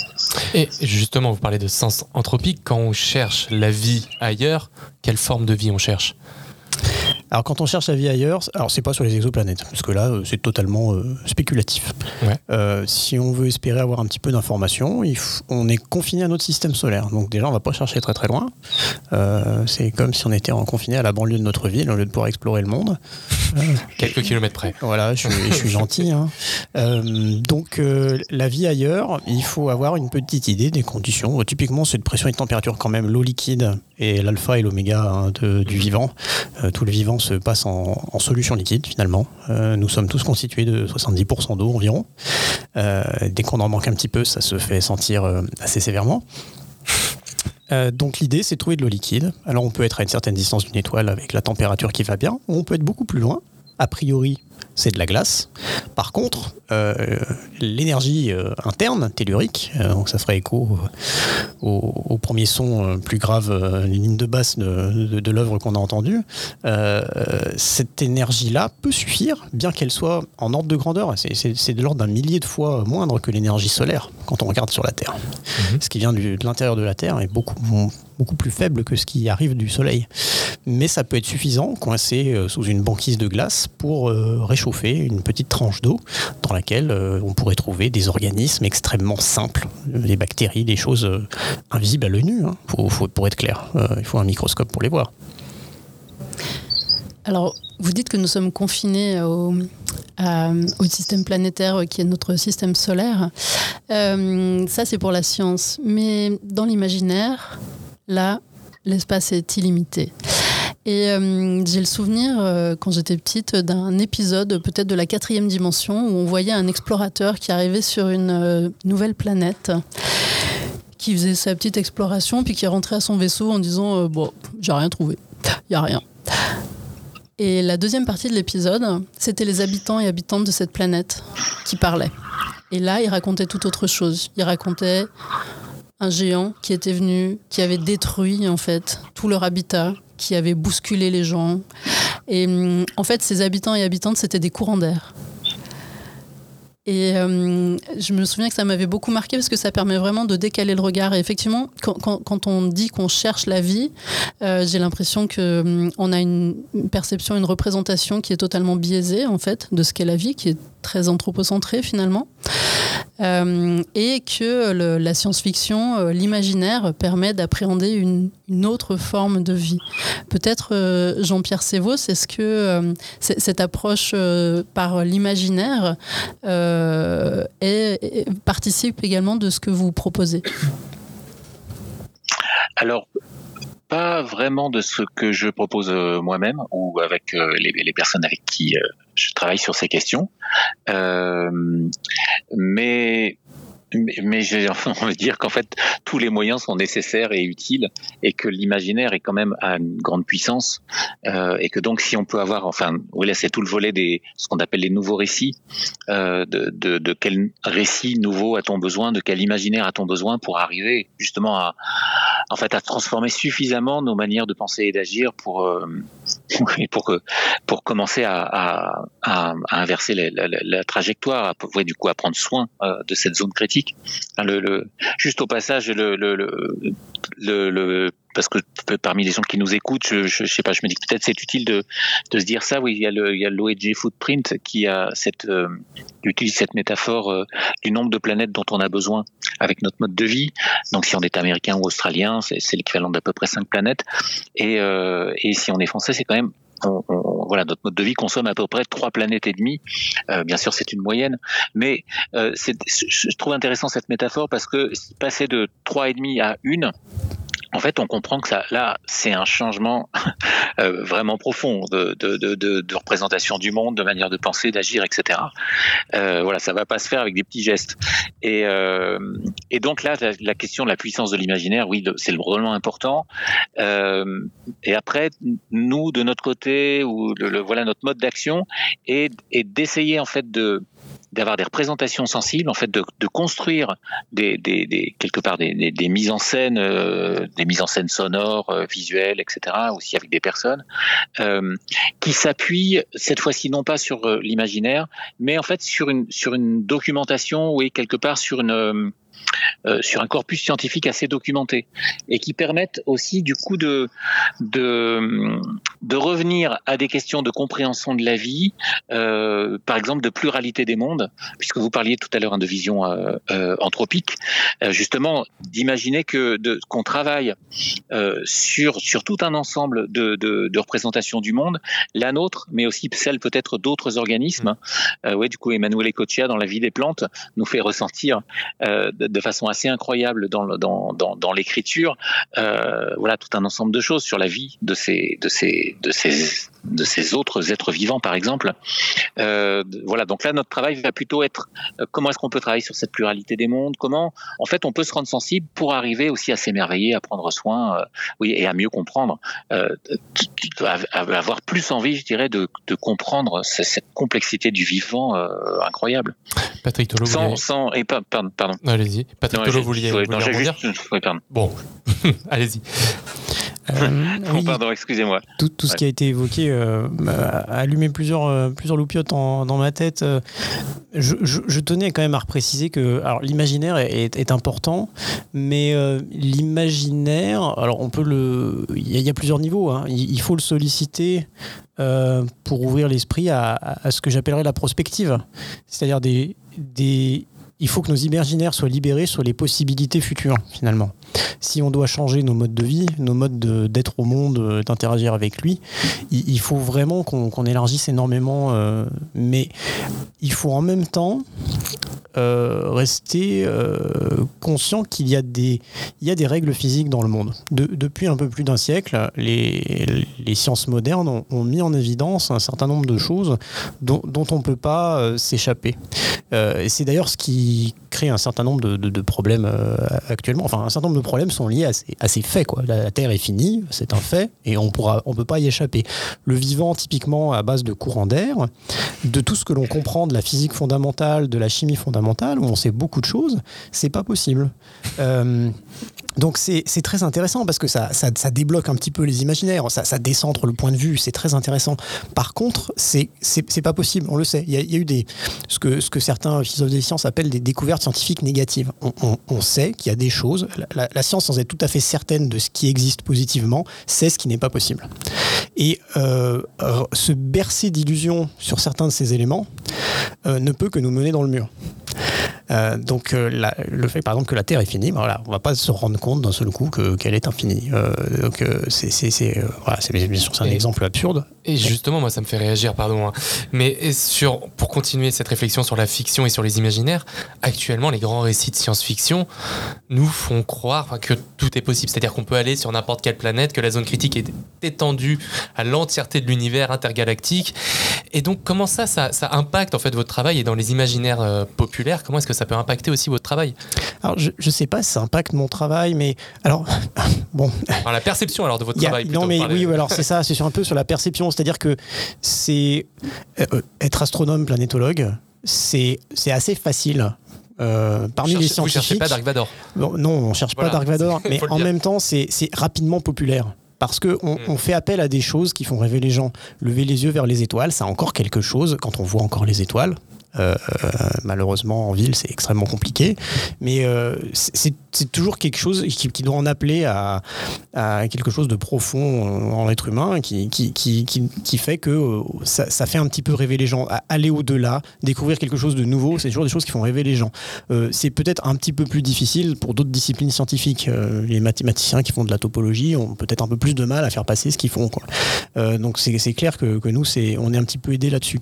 Et justement, vous parlez de sens anthropique. Quand on cherche la vie ailleurs, quelle forme de vie on cherche? Alors quand on cherche la vie ailleurs, alors c'est pas sur les exoplanètes, parce que là euh, c'est totalement euh, spéculatif. Euh, si on veut espérer avoir un petit peu d'informations, on est confiné à notre système solaire. Donc déjà on va pas chercher très très loin. c'est comme si on était confiné à la banlieue de notre ville au lieu de pouvoir explorer le monde. (laughs) Quelques kilomètres près. Voilà, je, suis (laughs) gentil. Hein. donc la vie ailleurs, il faut avoir une petite idée des conditions. Typiquement c'est de pression et de température quand même. L'eau liquide et l'alpha et l'oméga hein, du vivant. tout le vivant se passe en, solution liquide finalement. Euh, nous sommes tous constitués de 70% d'eau environ. Euh, dès qu'on en manque un petit peu, ça se fait sentir euh, assez sévèrement. donc l'idée, c'est de trouver de l'eau liquide. Alors on peut être à une certaine distance d'une étoile avec la température qui va bien, ou on peut être beaucoup plus loin. A priori, c'est de la glace. Par contre, euh, l'énergie euh, interne, tellurique, euh, donc ça ferait écho au, premier son plus grave, les lignes de basse de, de, l'œuvre qu'on a entendue, cette énergie-là peut suffire, bien qu'elle soit en ordre de grandeur. C'est de l'ordre d'un millier de fois moindre que l'énergie solaire quand on regarde sur la Terre. Mhm. Ce qui vient de l'intérieur de la Terre est beaucoup, beaucoup plus faible que ce qui arrive du Soleil. Mais ça peut être suffisant, coincé sous une banquise de glace, pour réchauffer chauffer une petite tranche d'eau dans laquelle euh, on pourrait trouver des organismes extrêmement simples, des bactéries, des choses euh, invisibles à l'œil nu. Hein. pour être clair, euh, il faut un microscope pour les voir. Alors, vous dites que nous sommes confinés au système planétaire qui est notre système solaire. ça, c'est pour la science. Mais dans l'imaginaire, là, l'espace est illimité. Et euh, j'ai le souvenir, euh, quand j'étais petite, d'un épisode peut-être de la quatrième dimension où on voyait un explorateur qui arrivait sur une euh, nouvelle planète, qui faisait sa petite exploration, puis qui rentrait à son vaisseau en disant Bon, j'ai rien trouvé, il n'y a rien. Et la deuxième partie de l'épisode, c'était les habitants et habitantes de cette planète qui parlaient. Et là, il racontait tout autre chose. Il racontait un géant qui était venu, qui avait détruit en fait tout leur habitat, qui avait bousculé les gens. Et hum, en fait, ces habitants et habitantes, c'était des courants d'air. Et euh, je me souviens que ça m'avait beaucoup marqué parce que ça permet vraiment de décaler le regard. Et effectivement, quand, quand, on dit qu'on cherche la vie, euh, j'ai l'impression que hum, on a une perception, une représentation qui est totalement biaisée en fait de ce qu'est la vie, qui est très anthropocentrée finalement. Euh, et que la science-fiction, euh, l'imaginaire permet d'appréhender une, autre forme de vie. Peut-être euh, Jean-Pierre Sévaux, est-ce que euh, cette approche par l'imaginaire participe également de ce que vous proposez Alors, pas vraiment de ce que je propose moi-même ou avec les, les, personnes avec qui je travaille sur ces questions. Euh, mais mais, mais j'ai envie de dire qu'en fait tous les moyens sont nécessaires et utiles et que l'imaginaire est quand même à une grande puissance euh, et que donc si on peut avoir enfin oui là c'est tout le volet des ce qu'on appelle les nouveaux récits euh, de, de, de, quel récit nouveau a-t-on besoin de quel imaginaire a-t-on besoin pour arriver justement à en fait à transformer suffisamment nos manières de penser et d'agir pour euh, (laughs) pour que pour commencer à, à, à, inverser la, la, la trajectoire à, ouais, du coup à prendre soin euh, de cette zone critique. Le, le, juste au passage le, le, le, le parce que parmi les gens qui nous écoutent, je, je, sais pas, je me dis que peut-être c'est utile de, se dire ça. Oui, il y a l'OEG Footprint qui a euh, utilise cette métaphore euh, du nombre de planètes dont on a besoin avec notre mode de vie. Donc, si on est américain ou australien, c'est l'équivalent d'à peu près cinq planètes. Et, euh, et si on est français, c'est quand même voilà, notre mode de vie consomme à peu près trois planètes et demie. Bien sûr, c'est une moyenne, mais je trouve intéressant cette métaphore parce que passer de trois et demi à une, en fait, on comprend que ça, là, c'est un changement (laughs) euh, vraiment profond de, de, de, de, représentation du monde, de manière de penser, d'agir, etc. Euh, voilà, ça va pas se faire avec des petits gestes. Et, euh, et donc là, la, question de la puissance de l'imaginaire, oui, c'est vraiment important. Euh, et après, nous, de notre côté, ou le, le voilà notre mode d'action, est, est d'essayer en fait de d'avoir des représentations sensibles, en fait, de, construire des, quelque part des, mises en scène, euh, des mises en scène sonores, euh, visuelles, etc., aussi avec des personnes, euh, qui s'appuient cette fois-ci non pas sur l'imaginaire, mais en fait sur une sur une documentation, oui, quelque part sur une euh, sur un corpus scientifique assez documenté et qui permettent aussi du coup de, de, de revenir à des questions de compréhension de la vie, euh, par exemple de pluralité des mondes, puisque vous parliez tout à l'heure hein, de vision euh, anthropique, justement d'imaginer que qu'on travaille sur, sur tout un ensemble de, de, de, représentations du monde, la nôtre, mais aussi celle peut-être d'autres organismes. ouais, du coup, Emmanuel Ecochia, dans La vie des plantes, nous fait ressentir de, façon assez incroyable dans, l'écriture, euh, voilà tout un ensemble de choses sur la vie de ces, de ces, de ces, de ces autres êtres vivants, par exemple. Euh, voilà, donc là, notre travail va plutôt être euh, comment est-ce qu'on peut travailler sur cette pluralité des mondes, comment, en fait, on peut se rendre sensible pour arriver aussi à s'émerveiller, à prendre soin, euh, oui, et à mieux comprendre, à, à, avoir plus envie, je dirais, de, de comprendre cette complexité du vivant incroyable. Patrick Tolo, sans, sans, et pardon, pardon. Allez-y. Patrick non, Tolo, vous vouliez, non, juste, oui, pardon. Bon, (laughs) allez-y. Euh, (laughs) oh, oui, pardon, excusez-moi. Tout, tout, ce qui a été évoqué euh, a allumé plusieurs, euh, plusieurs loupiotes en, dans ma tête. Je, je, je, tenais quand même à préciser que l'imaginaire est, important, mais euh, l'imaginaire, alors on peut le. Il y, y, a plusieurs niveaux. Hein. Il, il, faut le solliciter pour ouvrir l'esprit à, à, à, ce que j'appellerais la prospective, c'est-à-dire des, des il faut que nos imaginaires soient libérés sur les possibilités futures, finalement. Si on doit changer nos modes de vie, nos modes d'être au monde, d'interagir avec lui, il, faut vraiment qu'on qu élargisse énormément. Euh, mais il faut en même temps euh, rester euh, conscient qu'il y, a des, règles physiques dans le monde. De, depuis un peu plus d'un siècle, les, sciences modernes ont, mis en évidence un certain nombre de choses dont, on ne peut pas euh, s'échapper. c'est d'ailleurs ce qui crée un certain nombre de problèmes actuellement. Enfin, un certain nombre de problèmes sont liés à ces, faits. Quoi. La, Terre est finie, c'est un fait, et on ne on peut pas y échapper. Le vivant, typiquement à base de courant d'air, de tout ce que l'on comprend de la physique fondamentale, de la chimie fondamentale, fondamentale, où on sait beaucoup de choses, c'est pas possible. Euh, donc c'est très intéressant parce que ça, ça, ça, débloque un petit peu les imaginaires, ça, ça décentre le point de vue, c'est très intéressant. Par contre, c'est pas possible, on le sait. Il y a, il y a eu des, ce, que, ce que certains philosophes des sciences appellent des découvertes scientifiques négatives. On, on, on sait qu'il y a des choses, la, la, science sans être tout à fait certaine de ce qui existe positivement, sait ce qui n'est pas possible. Et euh, se bercer d'illusions sur certains de ces éléments euh, ne peut que nous mener dans le mur. Euh, donc euh, la, le fait par exemple que la Terre est finie, ben voilà, on va pas se rendre compte d'un seul coup qu'elle est infinie. Euh, donc euh, c'est voilà, bien sûr c'est un et, exemple absurde. Et justement moi ça me fait réagir pardon. Hein. Mais sur pour continuer cette réflexion sur la fiction et sur les imaginaires, actuellement les grands récits de science-fiction nous font croire que tout est possible, c'est-à-dire qu'on peut aller sur n'importe quelle planète, que la zone critique est étendue à l'entièreté de l'univers intergalactique. Et donc comment ça, ça, ça impacte en fait votre travail? Et dans les imaginaires euh, populaires, comment est-ce que ça peut impacter aussi votre travail? Alors, je ne sais pas si ça impacte mon travail, mais alors, (laughs) bon. Alors, la perception alors de votre a, travail. Non, mais oui, alors c'est ça, c'est un peu sur la perception, c'est-à-dire que c'est euh, être astronome planétologue, c'est assez facile euh, parmi cherchez, les scientifiques. Vous cherchez pas Dark Vador bon, Non, on cherche voilà, pas Dark Vador, (laughs) mais en même temps, c'est rapidement populaire parce qu'on on, on fait appel à des choses qui font rêver les gens. Lever les yeux vers les étoiles, c'est encore quelque chose quand on voit encore les étoiles. Euh, malheureusement, en ville, c'est extrêmement compliqué. Mais euh, c'est toujours quelque chose qui, doit en appeler à, à, quelque chose de profond en l'être humain, qui, fait que euh, ça, fait un petit peu rêver les gens. Aller au-delà, découvrir quelque chose de nouveau, c'est toujours des choses qui font rêver les gens. Euh, c'est peut-être un petit peu plus difficile pour d'autres disciplines scientifiques. Euh, les mathématiciens qui font de la topologie ont peut-être un peu plus de mal à faire passer ce qu'ils font. Donc c'est clair que, nous, on est un petit peu aidé là-dessus.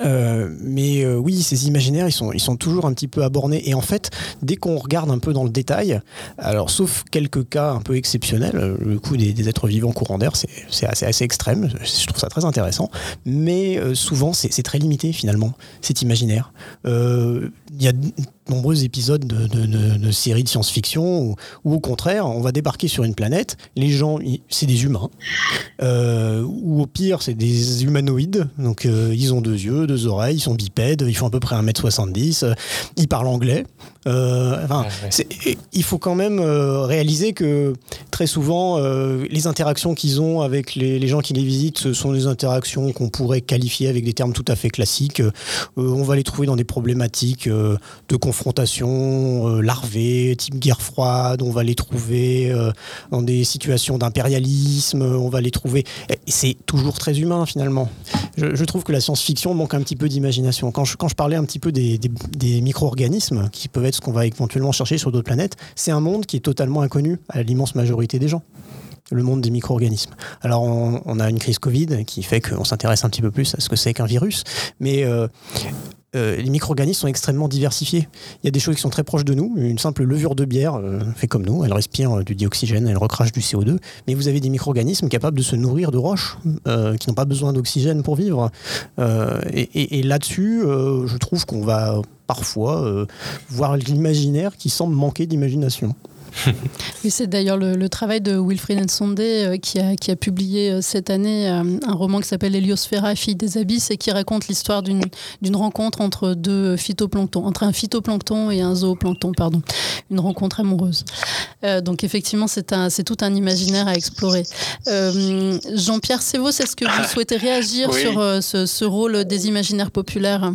Euh, mais euh, oui, ces imaginaires, ils sont, toujours un petit peu abornés. Et en fait, dès qu'on regarde un peu dans le détail, alors sauf quelques cas un peu exceptionnels, euh, le coup des, êtres vivants courants d'air, c'est assez, assez extrême. Je trouve ça très intéressant. Mais souvent, c'est très limité finalement, cet imaginaire. Il y a nombreux épisodes de, de, de, de séries de science-fiction où, où, au contraire, on va débarquer sur une planète, les gens, c'est des humains, euh, ou au pire, c'est des humanoïdes, donc euh, ils ont deux yeux, deux oreilles, ils sont bipèdes, ils font à peu près 1m70, euh, ils parlent anglais. Euh, enfin, ouais. il faut quand même réaliser que très souvent, les interactions qu'ils ont avec les, les, gens qui les visitent, ce sont des interactions qu'on pourrait qualifier avec des termes tout à fait classiques. on va les trouver dans des problématiques de confrontation larvée, type guerre froide. On va les trouver dans des situations d'impérialisme. On va les trouver. C'est toujours très humain finalement. Je, trouve que la science-fiction manque un petit peu d'imagination. Quand je, quand je parlais un petit peu des, des, micro-organismes qui peuvent être ce qu'on va éventuellement chercher sur d'autres planètes, c'est un monde qui est totalement inconnu à l'immense majorité des gens le monde des micro-organismes. Alors on, on, a une crise Covid qui fait qu'on s'intéresse un petit peu plus à ce que c'est qu'un virus, mais euh, euh, les micro-organismes sont extrêmement diversifiés. Il y a des choses qui sont très proches de nous. Une simple levure de bière euh, fait comme nous, elle respire euh, du dioxygène, elle recrache du CO2. Mais vous avez des micro-organismes capables de se nourrir de roches, qui n'ont pas besoin d'oxygène pour vivre. Et, là-dessus, je trouve qu'on va parfois voir l'imaginaire qui semble manquer d'imagination. (laughs) oui, c'est d'ailleurs le, le, travail de Wilfried Nsondé euh, qui, a, qui, a, publié euh, cette année euh, un roman qui s'appelle Heliosphera, fille des abysses, et qui raconte l'histoire d'une rencontre entre deux phytoplanktons, entre un phytoplancton et un zooplancton, pardon, une rencontre amoureuse. Euh, donc effectivement, c'est tout un imaginaire à explorer. Euh, Jean-Pierre Sévaux, est-ce que vous (coughs) souhaitez réagir oui. sur ce, ce rôle des imaginaires populaires?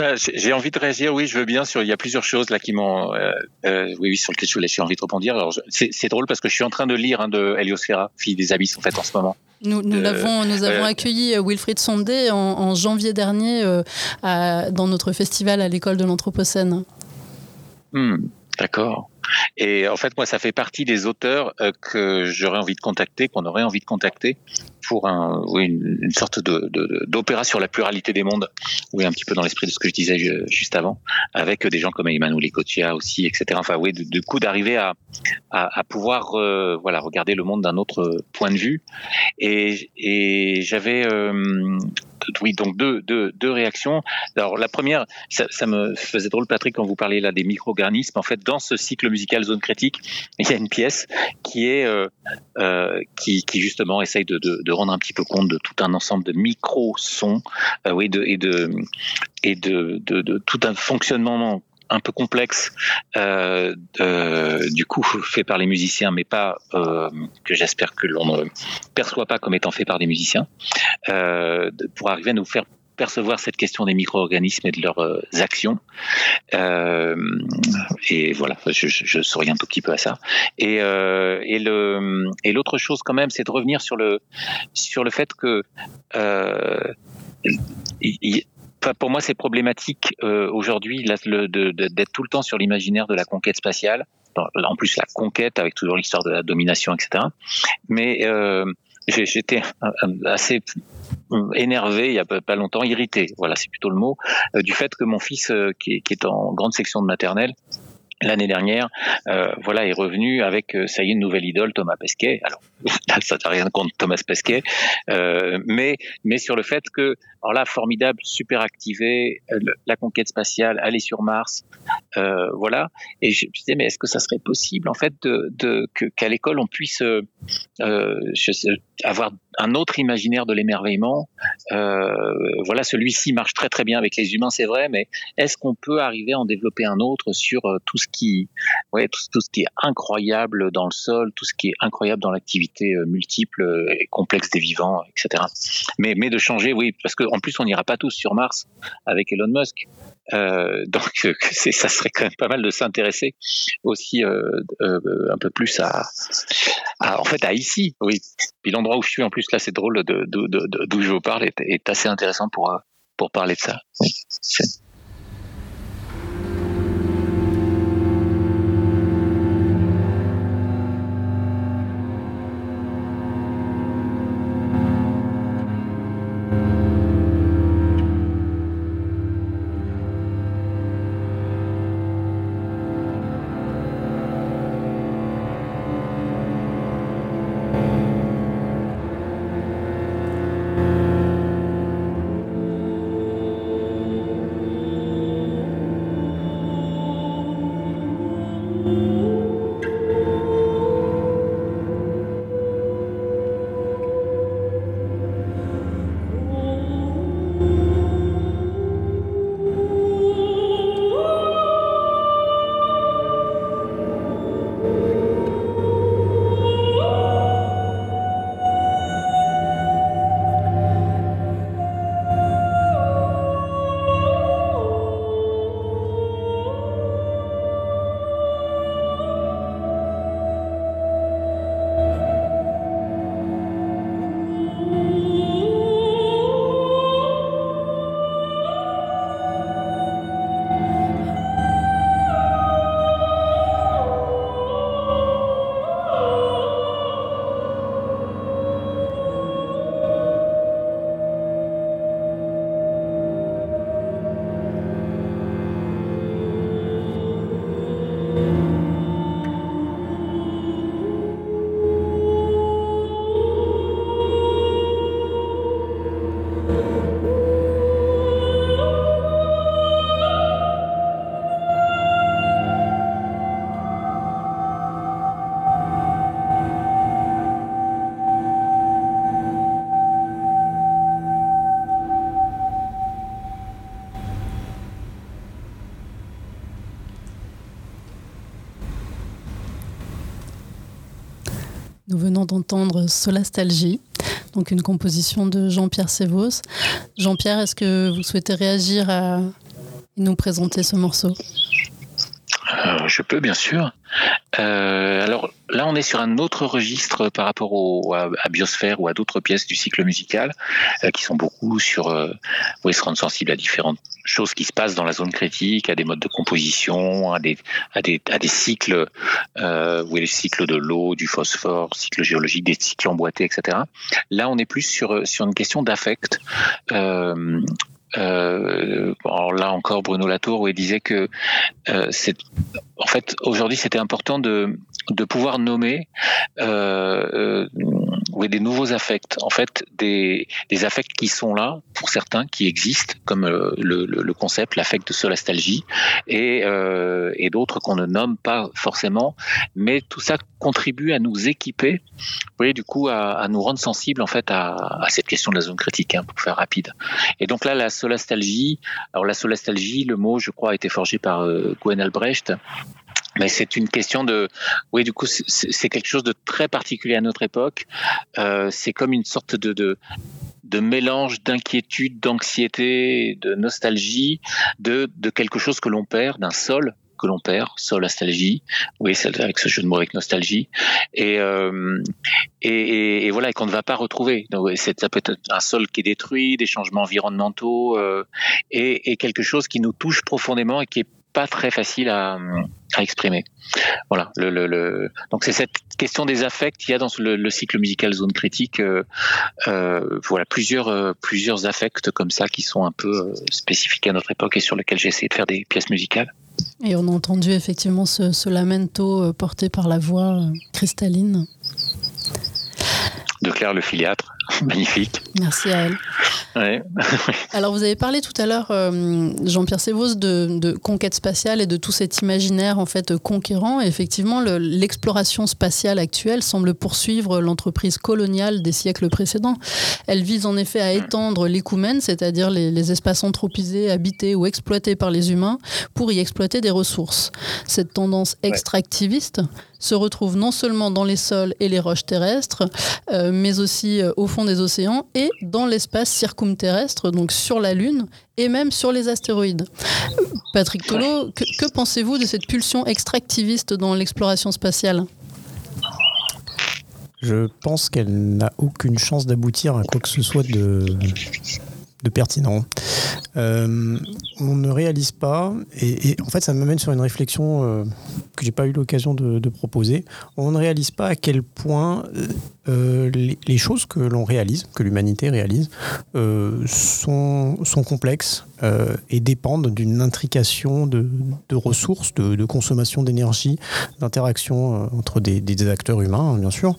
Bah, j'ai envie de réagir, oui, je veux bien. Sur, il y a plusieurs choses là qui m'ont, euh, euh, oui, oui, sur lesquelles j'ai envie de rebondir. Alors, c'est drôle parce que je suis en train de lire hein, de Heliosphera, fille des abysses, en fait, en ce moment. Nous, nous, euh, avons, nous avons accueilli Wilfried Sondé en, en janvier dernier euh, à, dans notre festival à l'école de l'Anthropocène. Hmm, D'accord. Et en fait, moi, ça fait partie des auteurs euh, que j'aurais envie de contacter, qu'on aurait envie de contacter pour une, sorte d'opéra sur la pluralité des mondes, oui, un petit peu dans l'esprit de ce que je disais juste avant, avec des gens comme Emmanuel Lecotia aussi, etc. Enfin, oui, du de coup, d'arriver à, à, pouvoir, euh, voilà, regarder le monde d'un autre point de vue. Et, et j'avais, euh, oui, donc deux, deux, deux réactions. Alors la première, ça, ça, me faisait drôle, Patrick, quand vous parlez là des micro-organismes. En fait, dans ce cycle musical zone critique, (laughs) il y a une pièce qui est euh, euh, qui, qui, justement essaye de, de, de, rendre un petit peu compte de tout un ensemble de micro-sons, euh, oui, de, et de et de, de, de tout un fonctionnement un peu complexe, euh, euh, du coup fait par les musiciens, mais pas euh, que j'espère que l'on ne perçoit pas comme étant fait par des musiciens, euh, pour arriver à nous faire percevoir cette question des micro-organismes et de leurs euh, actions. Euh, et voilà, je, je, un tout petit peu à ça. Et, et le et l'autre chose quand même, c'est de revenir sur le sur le fait que il, pour moi, c'est problématique euh, aujourd'hui d'être tout le temps sur l'imaginaire de la conquête spatiale. En plus, la conquête avec toujours l'histoire de la domination, etc. Mais euh, j'étais assez énervé il y a pas longtemps, irrité, voilà, c'est plutôt le mot, euh, du fait que mon fils, euh, qui, est, qui, est, en grande section de maternelle, l'année dernière, euh, voilà, est revenu avec, euh, ça y est, une nouvelle idole, Thomas Pesquet. Alors, (laughs) ça n'a rien contre Thomas Pesquet, euh, mais, mais sur le fait que, alors là, formidable, super activé, la conquête spatiale, aller sur Mars, voilà. Et je me disais, mais est-ce que ça serait possible, en fait, de, de qu'à l'école, on puisse je sais, avoir un autre imaginaire de l'émerveillement Voilà, celui-ci marche très très bien avec les humains, c'est vrai, mais est-ce qu'on peut arriver à en développer un autre sur tout ce qui, ouais, tout, ce qui est incroyable dans le sol, tout ce qui est incroyable dans l'activité euh, multiple et complexe des vivants, etc. Mais, mais de changer, oui, parce qu'en plus on n'ira pas tous sur Mars avec Elon Musk. Euh, donc ça serait quand même pas mal de s'intéresser aussi euh, euh, un peu plus à, en fait à ici oui. Puis l'endroit où je suis en plus là c'est drôle d'où de, de, je vous parle est, assez intéressant pour pour parler de ça d'entendre Solastalgie, donc une composition de Jean-Pierre Sévos. Jean-Pierre, est-ce que vous souhaitez réagir à nous présenter ce morceau? Euh, Je peux, bien sûr. Euh, alors là, on est sur un autre registre par rapport au, à, Biosphère ou à d'autres pièces du cycle musical euh, qui sont beaucoup sur, euh, oui, se rendre sensible à différentes choses qui se passent dans la zone critique, à des modes de composition, à des, à des, à des cycles, euh, oui, les cycles de l'eau, du phosphore, cycles géologiques, des cycles emboîtés, etc. Là, on est plus sur, sur une question d'affect. Euh, euh, alors là encore Bruno Latour où il disait que c'est en fait aujourd'hui c'était important de de pouvoir nommer euh, oui, des nouveaux affects. En fait, des, des affects qui sont là pour certains, qui existent, comme euh, le, le, concept, l'affect de solastalgie, et, euh, et d'autres qu'on ne nomme pas forcément. Mais tout ça contribue à nous équiper, vous voyez, du coup, à, à nous rendre sensibles en fait à, à, cette question de la zone critique, hein, pour faire rapide. Et donc là, la solastalgie. Alors la solastalgie, le mot, je crois, a été forgé par euh, Gwen Albrecht. Mais c'est une question de, oui, du coup, c'est quelque chose de très particulier à notre époque. Euh, c'est comme une sorte de, de, mélange d'inquiétude, d'anxiété, de nostalgie, de, de quelque chose que l'on perd, d'un sol que l'on perd, sol nostalgie, oui, avec ce jeu de mots avec nostalgie, et, euh, et, et, voilà, et qu'on ne va pas retrouver. Donc, ça peut être un sol qui est détruit, des changements environnementaux, euh, et, et quelque chose qui nous touche profondément et qui est pas très facile à, à exprimer. Voilà. Le, le, le... Donc c'est cette question des affects qu'il y a dans le, le cycle musical zone critique. Euh, euh, voilà plusieurs euh, plusieurs affects comme ça qui sont un peu spécifiques à notre époque et sur lesquels j'ai essayé de faire des pièces musicales. Et on a entendu effectivement ce, ce lamento porté par la voix cristalline de Claire le filiatre. (laughs) Magnifique. Merci à elle. Ouais. (laughs) Alors, vous avez parlé tout à l'heure, euh, Jean-Pierre Sévos, de, de, conquête spatiale et de tout cet imaginaire en fait conquérant. Et effectivement, l'exploration spatiale actuelle semble poursuivre l'entreprise coloniale des siècles précédents. Elle vise en effet à étendre l'écoumène, c'est-à-dire les, les, espaces anthropisés, habités ou exploités par les humains, pour y exploiter des ressources. Cette tendance extractiviste ouais. se retrouve non seulement dans les sols et les roches terrestres, euh, mais aussi euh, au fond des océans et dans l'espace circumterrestre, donc sur la Lune et même sur les astéroïdes. Patrick Tolo, que, pensez-vous de cette pulsion extractiviste dans l'exploration spatiale? Je pense qu'elle n'a aucune chance d'aboutir à quoi que ce soit de pertinent. Euh, on ne réalise pas, et, en fait ça m'amène sur une réflexion euh, que j'ai pas eu l'occasion de, proposer, on ne réalise pas à quel point euh, les, choses que l'on réalise, que l'humanité réalise, euh, sont, complexes et dépendent d'une intrication de, ressources, de, consommation d'énergie, d'interaction entre des, acteurs humains, bien sûr,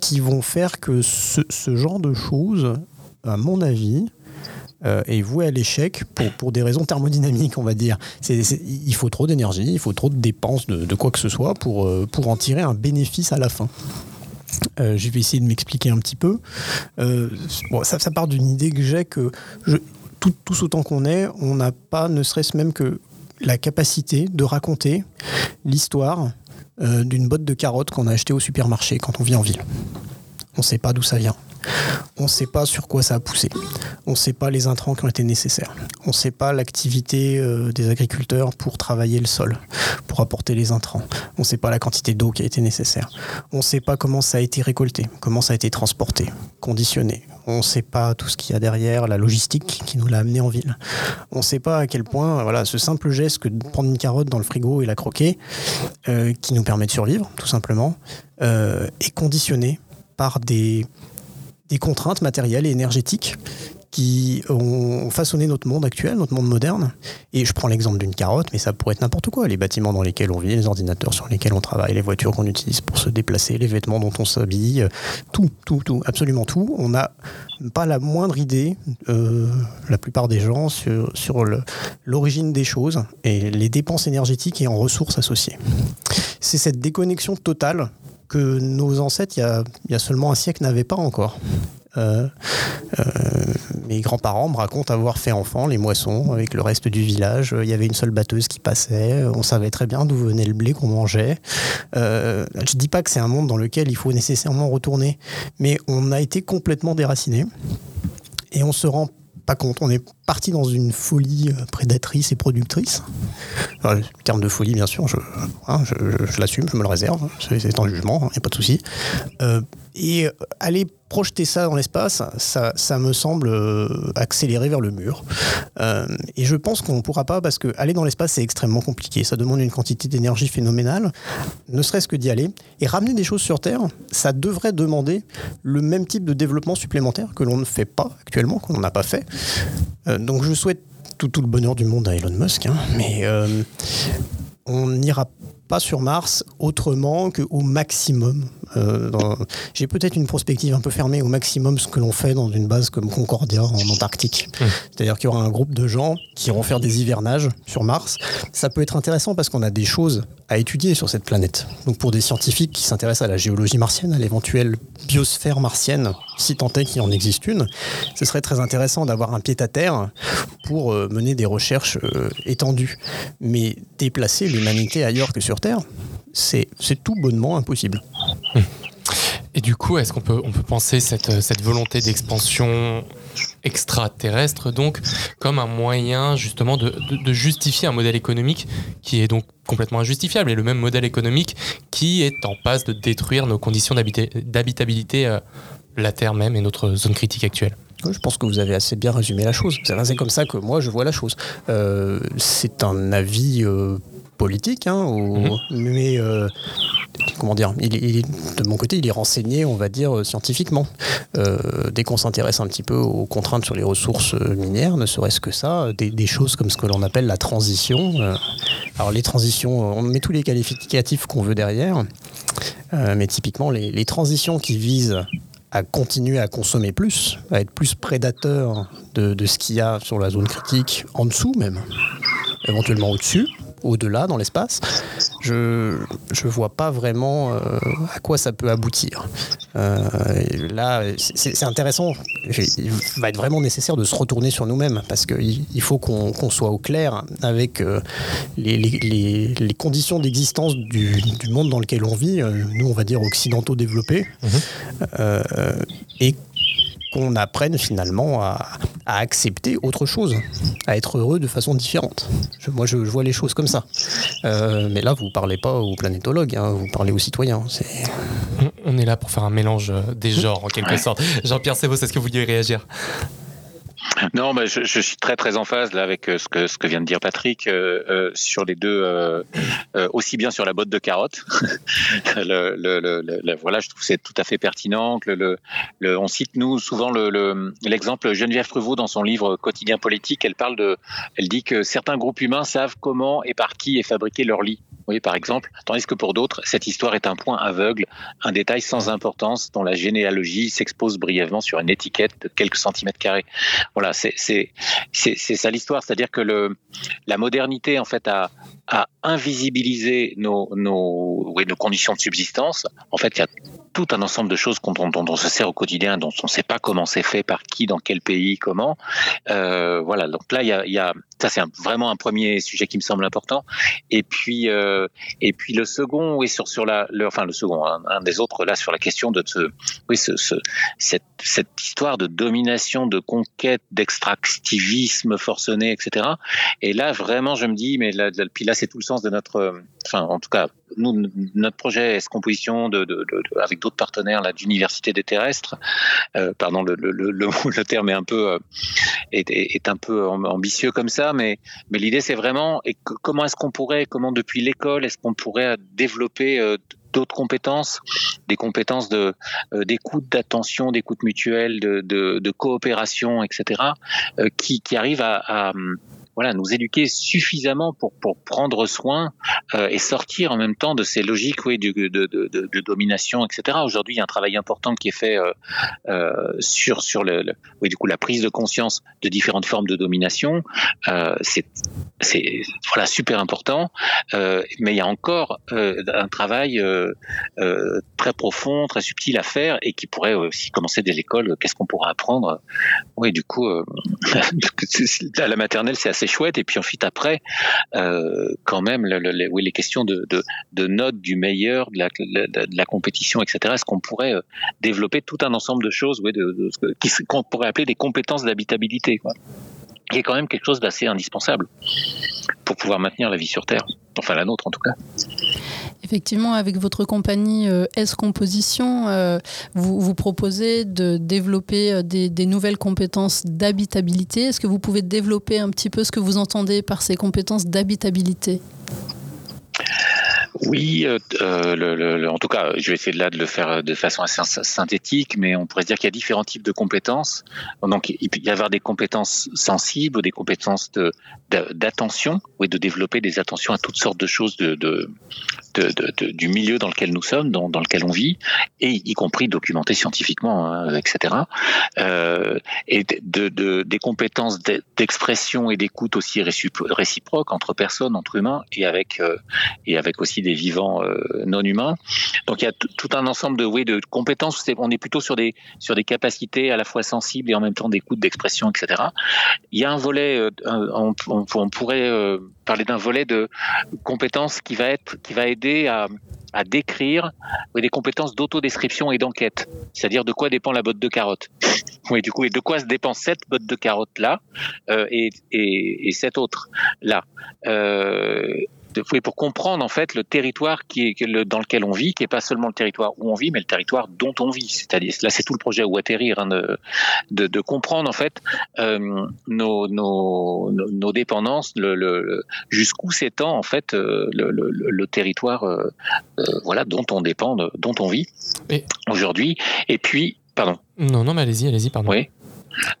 qui vont faire que ce genre de choses à mon avis, euh, est voué à l'échec pour, pour, des raisons thermodynamiques, on va dire. Il faut trop d'énergie, il faut trop de dépenses de, quoi que ce soit pour, euh, pour en tirer un bénéfice à la fin. Euh, je vais essayer de m'expliquer un petit peu. Euh, bon, ça, ça, part d'une idée que j'ai que tout, tous autant qu'on est, on n'a pas, ne serait-ce même que la capacité de raconter l'histoire d'une botte de carottes qu'on a achetée au supermarché quand on vit en ville. On ne sait pas d'où ça vient. On ne sait pas sur quoi ça a poussé. On ne sait pas les intrants qui ont été nécessaires. On ne sait pas l'activité euh, des agriculteurs pour travailler le sol, pour apporter les intrants. On ne sait pas la quantité d'eau qui a été nécessaire. On ne sait pas comment ça a été récolté, comment ça a été transporté, conditionné. On ne sait pas tout ce qu'il y a derrière, la logistique qui nous l'a amené en ville. On ne sait pas à quel point voilà, ce simple geste que de prendre une carotte dans le frigo et la croquer, euh, qui nous permet de survivre, tout simplement, euh, est conditionné par des contraintes matérielles et énergétiques qui ont façonné notre monde actuel, notre monde moderne. Et je prends l'exemple d'une carotte, mais ça pourrait être n'importe quoi. Les bâtiments dans lesquels on vit, les ordinateurs sur lesquels on travaille, les voitures qu'on utilise pour se déplacer, les vêtements dont on s'habille, tout, tout, tout, absolument tout. On n'a pas la moindre idée, euh, la plupart des gens, sur l'origine des choses et les dépenses énergétiques et en ressources associées. C'est cette déconnexion totale que nos ancêtres, il y a, seulement un siècle, n'avaient pas encore. Euh, euh, mes grands-parents me racontent avoir fait enfant les moissons avec le reste du village. Il y avait une seule batteuse qui passait. On savait très bien d'où venait le blé qu'on mangeait. Euh, je dis pas que c'est un monde dans lequel il faut nécessairement retourner, mais on a été complètement déraciné et on se rend pas compte. On est parti dans une folie prédatrice et productrice. Le terme de folie, bien sûr, je, hein, je l'assume, je me le réserve. C'est un jugement, il hein, n'y a pas de souci. Euh, et aller projeter ça dans l'espace, ça, me semble euh, accélérer vers le mur. Euh, et je pense qu'on ne pourra pas, parce que aller dans l'espace, c'est extrêmement compliqué. Ça demande une quantité d'énergie phénoménale, ne serait-ce que d'y aller. Et ramener des choses sur Terre, ça devrait demander le même type de développement supplémentaire que l'on ne fait pas actuellement, qu'on n'a pas fait. Euh, donc je souhaite tout, le bonheur du monde à Elon Musk, hein, mais on n'ira pas sur Mars autrement qu'au maximum Euh, j'ai peut-être une prospective un peu fermée au maximum ce que l'on fait dans une base comme Concordia en Antarctique. Mmh. C'est-à-dire qu'il y aura un groupe de gens qui iront faire des hivernages sur Mars. Ça peut être intéressant parce qu'on a des choses à étudier sur cette planète. Donc pour des scientifiques qui s'intéressent à la géologie martienne, à l'éventuelle biosphère martienne, si tant est qu'il en existe une, ce serait très intéressant d'avoir un pied à terre pour euh, mener des recherches euh, étendues. Mais déplacer l'humanité ailleurs que sur Terre, c'est tout bonnement impossible. Et du coup, est-ce qu'on peut, on peut penser cette, cette volonté d'expansion extraterrestre donc comme un moyen justement de, de, justifier un modèle économique qui est donc complètement injustifiable et le même modèle économique qui est en passe de détruire nos conditions d'habitabilité, euh, la Terre même et notre zone critique actuelle? Je pense que vous avez assez bien résumé la chose. C'est comme ça que moi je vois la chose. Euh, c'est un avis euh, politique, hein, mhm. mais euh, comment dire, il, de mon côté, il est renseigné, on va dire, scientifiquement. Euh, dès qu'on s'intéresse un petit peu aux contraintes sur les ressources minières, ne serait-ce que ça, des, choses comme ce que l'on appelle la transition. Euh, alors les transitions, on met tous les qualificatifs qu'on veut derrière, mais typiquement les, les transitions qui visent à continuer à consommer plus, à être plus prédateur de, de ce qu'il y a sur la zone critique, en dessous même, éventuellement au-dessus, au-delà dans l'espace, je ne vois pas vraiment euh, à quoi ça peut aboutir. Euh, là, c'est intéressant. Il va être vraiment nécessaire de se retourner sur nous-mêmes parce qu'il il faut qu'on soit au clair avec euh, les, les, les, conditions d'existence du, du, monde dans lequel on vit, nous on va dire occidentaux développés, mmh. et qu'on apprenne finalement à, accepter autre chose, à être heureux de façon différente. moi, je, vois les choses comme ça. Euh, mais là, vous ne parlez pas aux planétologues, hein, vous parlez aux citoyens. On est là pour faire un mélange des genres, en quelque sorte. Jean-Pierre Sévaux, est-ce que vous vouliez réagir? Non, mais je, suis très très en phase là avec euh, ce que ce que vient de dire Patrick euh, euh, sur les deux, aussi bien sur la botte de carottes. (laughs) le, voilà, je trouve c'est tout à fait pertinent. Le, on cite nous souvent l'exemple Geneviève Pruvot dans son livre Quotidien politique. Elle parle de, elle dit que certains groupes humains savent comment et par qui est fabriqué leur lit voyez, par exemple, tandis que pour d'autres, cette histoire est un point aveugle, un détail sans importance dont la généalogie s'expose brièvement sur une étiquette de quelques centimètres carrés. Voilà, c'est ça l'histoire, c'est-à-dire que le, la modernité, en fait, a, a invisibilisé nos, nos, oui, nos conditions de subsistance. En fait, il y a tout un ensemble de choses dont, on se sert au quotidien, dont on ne sait pas comment c'est fait, par qui, dans quel pays, comment. Euh, voilà, donc là, il y a, ça c'est vraiment un premier sujet qui me semble important. Et puis, euh, et puis le second, oui, sur sur la, le, enfin le second, un, des autres là sur la question de ce, oui, ce, ce cette, cette histoire de domination, de conquête, d'extractivisme forcené, etc. Et là, vraiment, je me dis, mais là, là, c'est tout le sens de notre, enfin, en tout cas, nous, notre projet est composition de, avec d'autres partenaires là d'université des terrestres. Euh, pardon, le, le, (laughs) terme est un peu euh, est, est, un peu ambitieux comme ça, mais mais l'idée c'est vraiment et comment est-ce qu'on pourrait, comment depuis l'école, est-ce qu'on pourrait développer euh, d'autres compétences, des compétences de euh, d'écoute, d'attention, d'écoute mutuelle, de, de, coopération, etc., euh, qui, qui arrivent à voilà, nous éduquer suffisamment pour, pour prendre soin euh, et sortir en même temps de ces logiques oui, de, de, de, domination, etc. Aujourd'hui, il y a un travail important qui est fait euh, euh, sur, sur le, oui, du coup, la prise de conscience de différentes formes de domination. C'est voilà, super important, mais il y a encore un travail très profond, très subtil à faire et qui pourrait aussi commencer dès l'école. Qu'est-ce qu'on pourra apprendre? Oui, du coup, (laughs) à la maternelle, c'est assez chouette. Et puis ensuite après, euh, quand même, le, oui, les questions de, de, notes du meilleur, de la, compétition, etc. Est-ce qu'on pourrait euh, développer tout un ensemble de choses, oui, de, qu'on pourrait appeler des compétences d'habitabilité, qui est quand même quelque chose d'assez indispensable pour pouvoir maintenir la vie sur Terre, enfin la nôtre en tout cas. Effectivement, avec votre compagnie euh, S Composition, euh, vous, vous proposez de développer euh, des nouvelles compétences d'habitabilité. Est-ce que vous pouvez développer un petit peu ce que vous entendez par ces compétences d'habitabilité? Oui, euh, euh, en tout cas, je vais essayer de le faire de façon assez synthétique, mais on pourrait dire qu'il y a différents types de compétences. Donc, il peut y avoir des compétences sensibles, des compétences d'attention, de, de développer des attentions à toutes sortes de choses du milieu dans lequel nous sommes, dans, lequel on vit, et y compris documenté scientifiquement, hein, etc. Euh, et de, des compétences d'expression et d'écoute aussi réciproques entre personnes, entre humains, et avec euh, et avec aussi des vivants euh, non humains. Donc il y a tout un ensemble de oui, de compétences. On est plutôt sur des sur des capacités à la fois sensibles et en même temps d'écoute, d'expression, etc. Il y a un volet, on, on, pourrait parler d'un volet de compétences qui va être qui va aider à, à décrire des compétences d'autodescription et d'enquête. C'est-à-dire de quoi dépend la botte de carotte. (laughs) Oui, du coup, et de quoi se dépend cette botte de carotte là euh, et, et, et, cette autre là. Euh, pour comprendre en fait le territoire qui est le, dans lequel on vit, qui est pas seulement le territoire où on vit, mais le territoire dont on vit. C'est-à-dire là, c'est tout le projet où atterrir, hein, de, de, de, comprendre en fait euh, nos, nos, nos, dépendances, le, le jusqu'où s'étend en fait euh, le, le, territoire, euh, euh, voilà, dont on dépend, dont on vit aujourd'hui. Et puis, pardon. Non, non, mais allez-y, allez-y, pardon. Oui.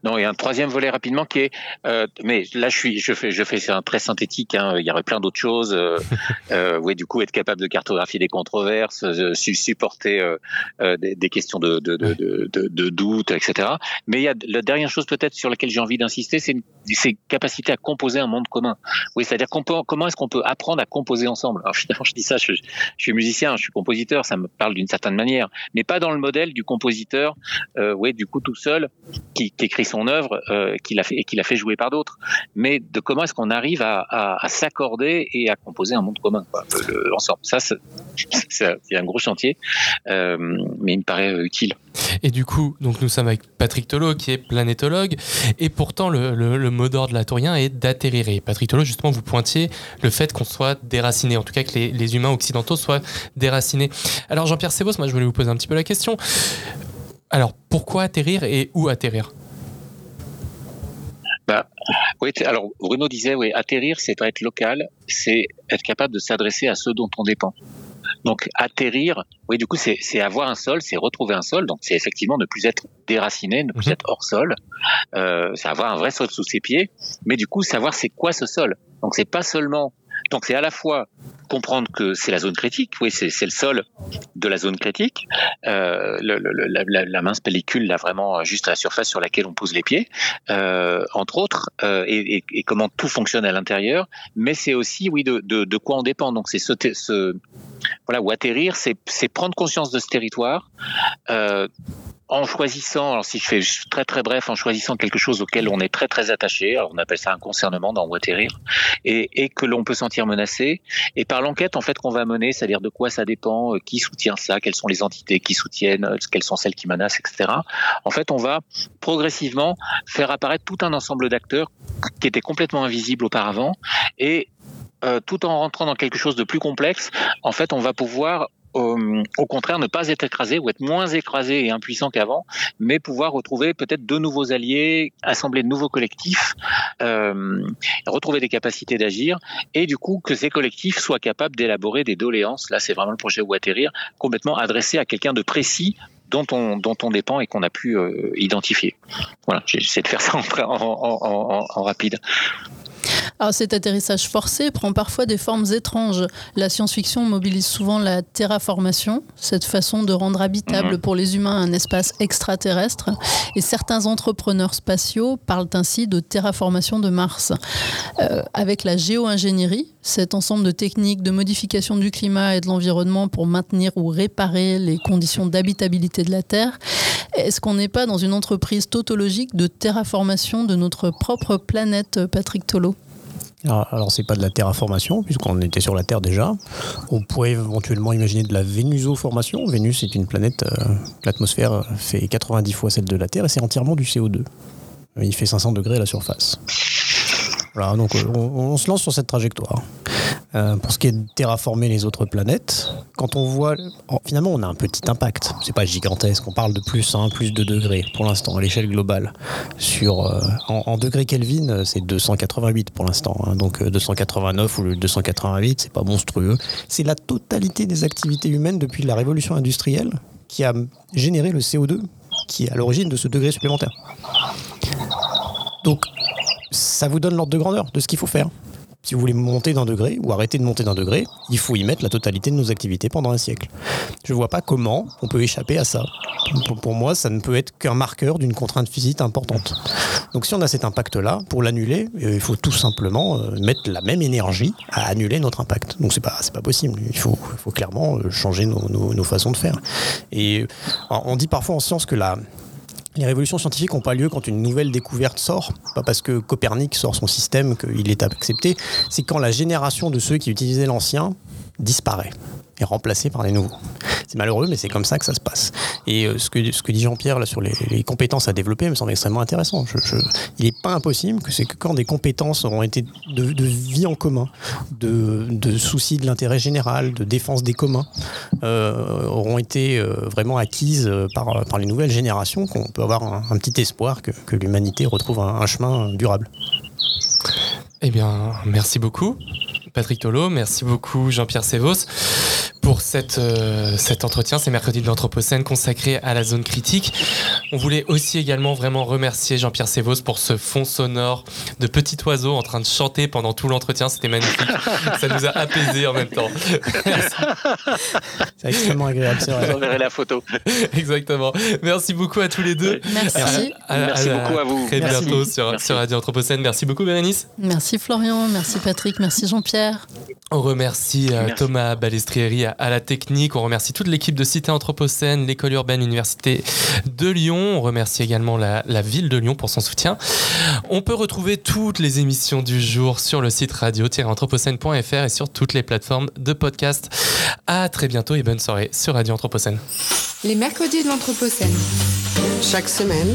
Non, il y a un troisième volet rapidement qui est, euh, mais là je suis, je fais, je fais, un très synthétique. Hein, il y aurait plein d'autres choses. Euh, (laughs) euh, oui, du coup, être capable de cartographier des controverses, euh, supporter euh, euh, des, des, questions de, de, de, de, de doute, etc. Mais il y a la dernière chose peut-être sur laquelle j'ai envie d'insister, c'est ces capacités à composer un monde commun. Oui, c'est-à-dire comment est-ce qu'on peut apprendre à composer ensemble? Alors finalement, je dis ça, je, je, suis musicien, je suis compositeur, ça me parle d'une certaine manière, mais pas dans le modèle du compositeur, euh, ouais, du coup tout seul, qui, qui écrit son œuvre, euh, qu'il a fait et qu'il a fait jouer par d'autres, mais de comment est-ce qu'on arrive à, s'accorder et à composer un monde commun, quoi, l'ensemble. Ça, (laughs) c'est un gros chantier, euh, mais il me paraît utile. Et du coup, donc nous sommes avec Patrick Tolo qui est planétologue, et pourtant le, le, le mot d'ordre latorien est d'atterrir. Patrick Tolo, justement, vous pointiez le fait qu'on soit déraciné, en tout cas que les, les humains occidentaux soient déracinés. Alors Jean-Pierre Sebos, moi je voulais vous poser un petit peu la question. Alors pourquoi atterrir et où atterrir? Bah, oui, alors Bruno disait, oui, atterrir, c'est être local, c'est être capable de s'adresser à ceux dont on dépend. Donc atterrir, oui, du coup, c'est avoir un sol, c'est retrouver un sol. Donc c'est effectivement ne plus être déraciné, ne plus mmh. être hors sol. Euh, c'est avoir un vrai sol sous ses pieds, mais du coup savoir c'est quoi ce sol. Donc c'est pas seulement donc c'est à la fois comprendre que c'est la zone critique, oui, c'est le sol de la zone critique, euh, la, mince pellicule là vraiment juste à la surface sur laquelle on pose les pieds, euh, entre autres, euh, et, comment tout fonctionne à l'intérieur, mais c'est aussi oui de, de, quoi on dépend. Donc c'est ce, ce voilà où atterrir, c'est prendre conscience de ce territoire. En choisissant, alors si je fais très très bref, en choisissant quelque chose auquel on est très très attaché, alors on appelle ça un concernement dans Waterir, et, et que l'on peut sentir menacé, et par l'enquête en fait qu'on va mener, c'est-à-dire de quoi ça dépend, euh, qui soutient ça, quelles sont les entités qui soutiennent, euh, quelles sont celles qui menacent, etc. En fait, on va progressivement faire apparaître tout un ensemble d'acteurs qui étaient complètement invisibles auparavant, et euh, tout en rentrant dans quelque chose de plus complexe, en fait, on va pouvoir euh, au contraire ne pas être écrasé ou être moins écrasé et impuissant qu'avant, mais pouvoir retrouver peut-être de nouveaux alliés, assembler de nouveaux collectifs, euh, retrouver des capacités d'agir et du coup que ces collectifs soient capables d'élaborer des doléances. Là, c'est vraiment le projet où atterrir, complètement adressé à quelqu'un de précis dont on, dont on dépend et qu'on a pu euh, identifier. Voilà, j'essaie de faire ça en, rapide. Alors cet atterrissage forcé prend parfois des formes étranges. La science-fiction mobilise souvent la terraformation, cette façon de rendre habitable mhm. pour les humains un espace extraterrestre. Et certains entrepreneurs spatiaux parlent ainsi de terraformation de Mars. Euh, avec la géo-ingénierie, cet ensemble de techniques de modification du climat et de l'environnement pour maintenir ou réparer les conditions d'habitabilité de la Terre, est-ce qu'on n'est pas dans une entreprise tautologique de terraformation de notre propre planète, Patrick Tolo alors, alors c'est pas de la terraformation, puisqu'on était sur la Terre déjà. On pourrait éventuellement imaginer de la vénusoformation. Vénus est une planète, euh, l'atmosphère fait 90 fois celle de la Terre et c'est entièrement du CO2. Il fait 500 degrés à la surface. Voilà, donc euh, on, se lance sur cette trajectoire. Euh, pour ce qui est de terraformer les autres planètes, quand on voit, finalement, on a un petit impact. C'est pas gigantesque. On parle de plus 1, plus 2 degrés pour l'instant à l'échelle globale. Sur, euh, en, degrés Kelvin, c'est 288 pour l'instant. Hein, donc 289 ou le 288, c'est pas monstrueux. C'est la totalité des activités humaines depuis la révolution industrielle qui a généré le CO2 qui est à l'origine de ce degré supplémentaire. Donc, ça vous donne l'ordre de grandeur de ce qu'il faut faire si vous voulez monter d'un degré ou arrêter de monter d'un degré, il faut y mettre la totalité de nos activités pendant un siècle. Je ne vois pas comment on peut échapper à ça. Pour, moi, ça ne peut être qu'un marqueur d'une contrainte physique importante. Donc si on a cet impact-là, pour l'annuler, euh, il faut tout simplement euh, mettre la même énergie à annuler notre impact. Donc c'est pas pas possible. Il faut, faut clairement euh, changer nos, nos, façons de faire. Et on dit parfois en science que la les révolutions scientifiques n'ont pas lieu quand une nouvelle découverte sort, pas parce que Copernic sort son système qu'il est accepté, c'est quand la génération de ceux qui utilisaient l'ancien disparaît est remplacé par les nouveaux. C'est malheureux, mais c'est comme ça que ça se passe. Et euh, ce, que, ce que dit Jean-Pierre sur les, compétences à développer me semble extrêmement intéressant. il n'est pas impossible que c'est que quand des compétences auront été de, vie en commun, de, de souci de l'intérêt général, de défense des communs, euh, auront été euh, vraiment acquises par, par les nouvelles générations, qu'on peut avoir un, petit espoir que, que l'humanité retrouve un, un chemin durable. Eh bien, merci beaucoup. Patrick Tolo, merci beaucoup Jean-Pierre Sévos pour cette, euh, cet entretien. C'est mercredi de l'Anthropocène consacré à la zone critique. On voulait aussi également vraiment remercier Jean-Pierre Sévos pour ce fond sonore de petits oiseaux en train de chanter pendant tout l'entretien. C'était magnifique. Ça nous a apaisés en même temps. c'est extrêmement agréable, c'est vrai. la photo. (laughs) Exactement. Merci beaucoup à tous les deux. Merci. merci beaucoup à vous. Très bientôt sur, sur Radio Anthropocène. Merci beaucoup Bérénice. Merci Florian, merci Patrick, merci Jean-Pierre. On remercie euh, Thomas Balestrieri à, la technique. On remercie toute l'équipe de Cité Anthropocène, l'école urbaine Université de Lyon. On remercie également la, ville de Lyon pour son soutien. On peut retrouver toutes les émissions du jour sur le site radio-anthropocène.fr et sur toutes les plateformes de podcast. À très bientôt et bonne soirée sur Radio Anthropocène. Les mercredis de l'Anthropocène. Chaque semaine,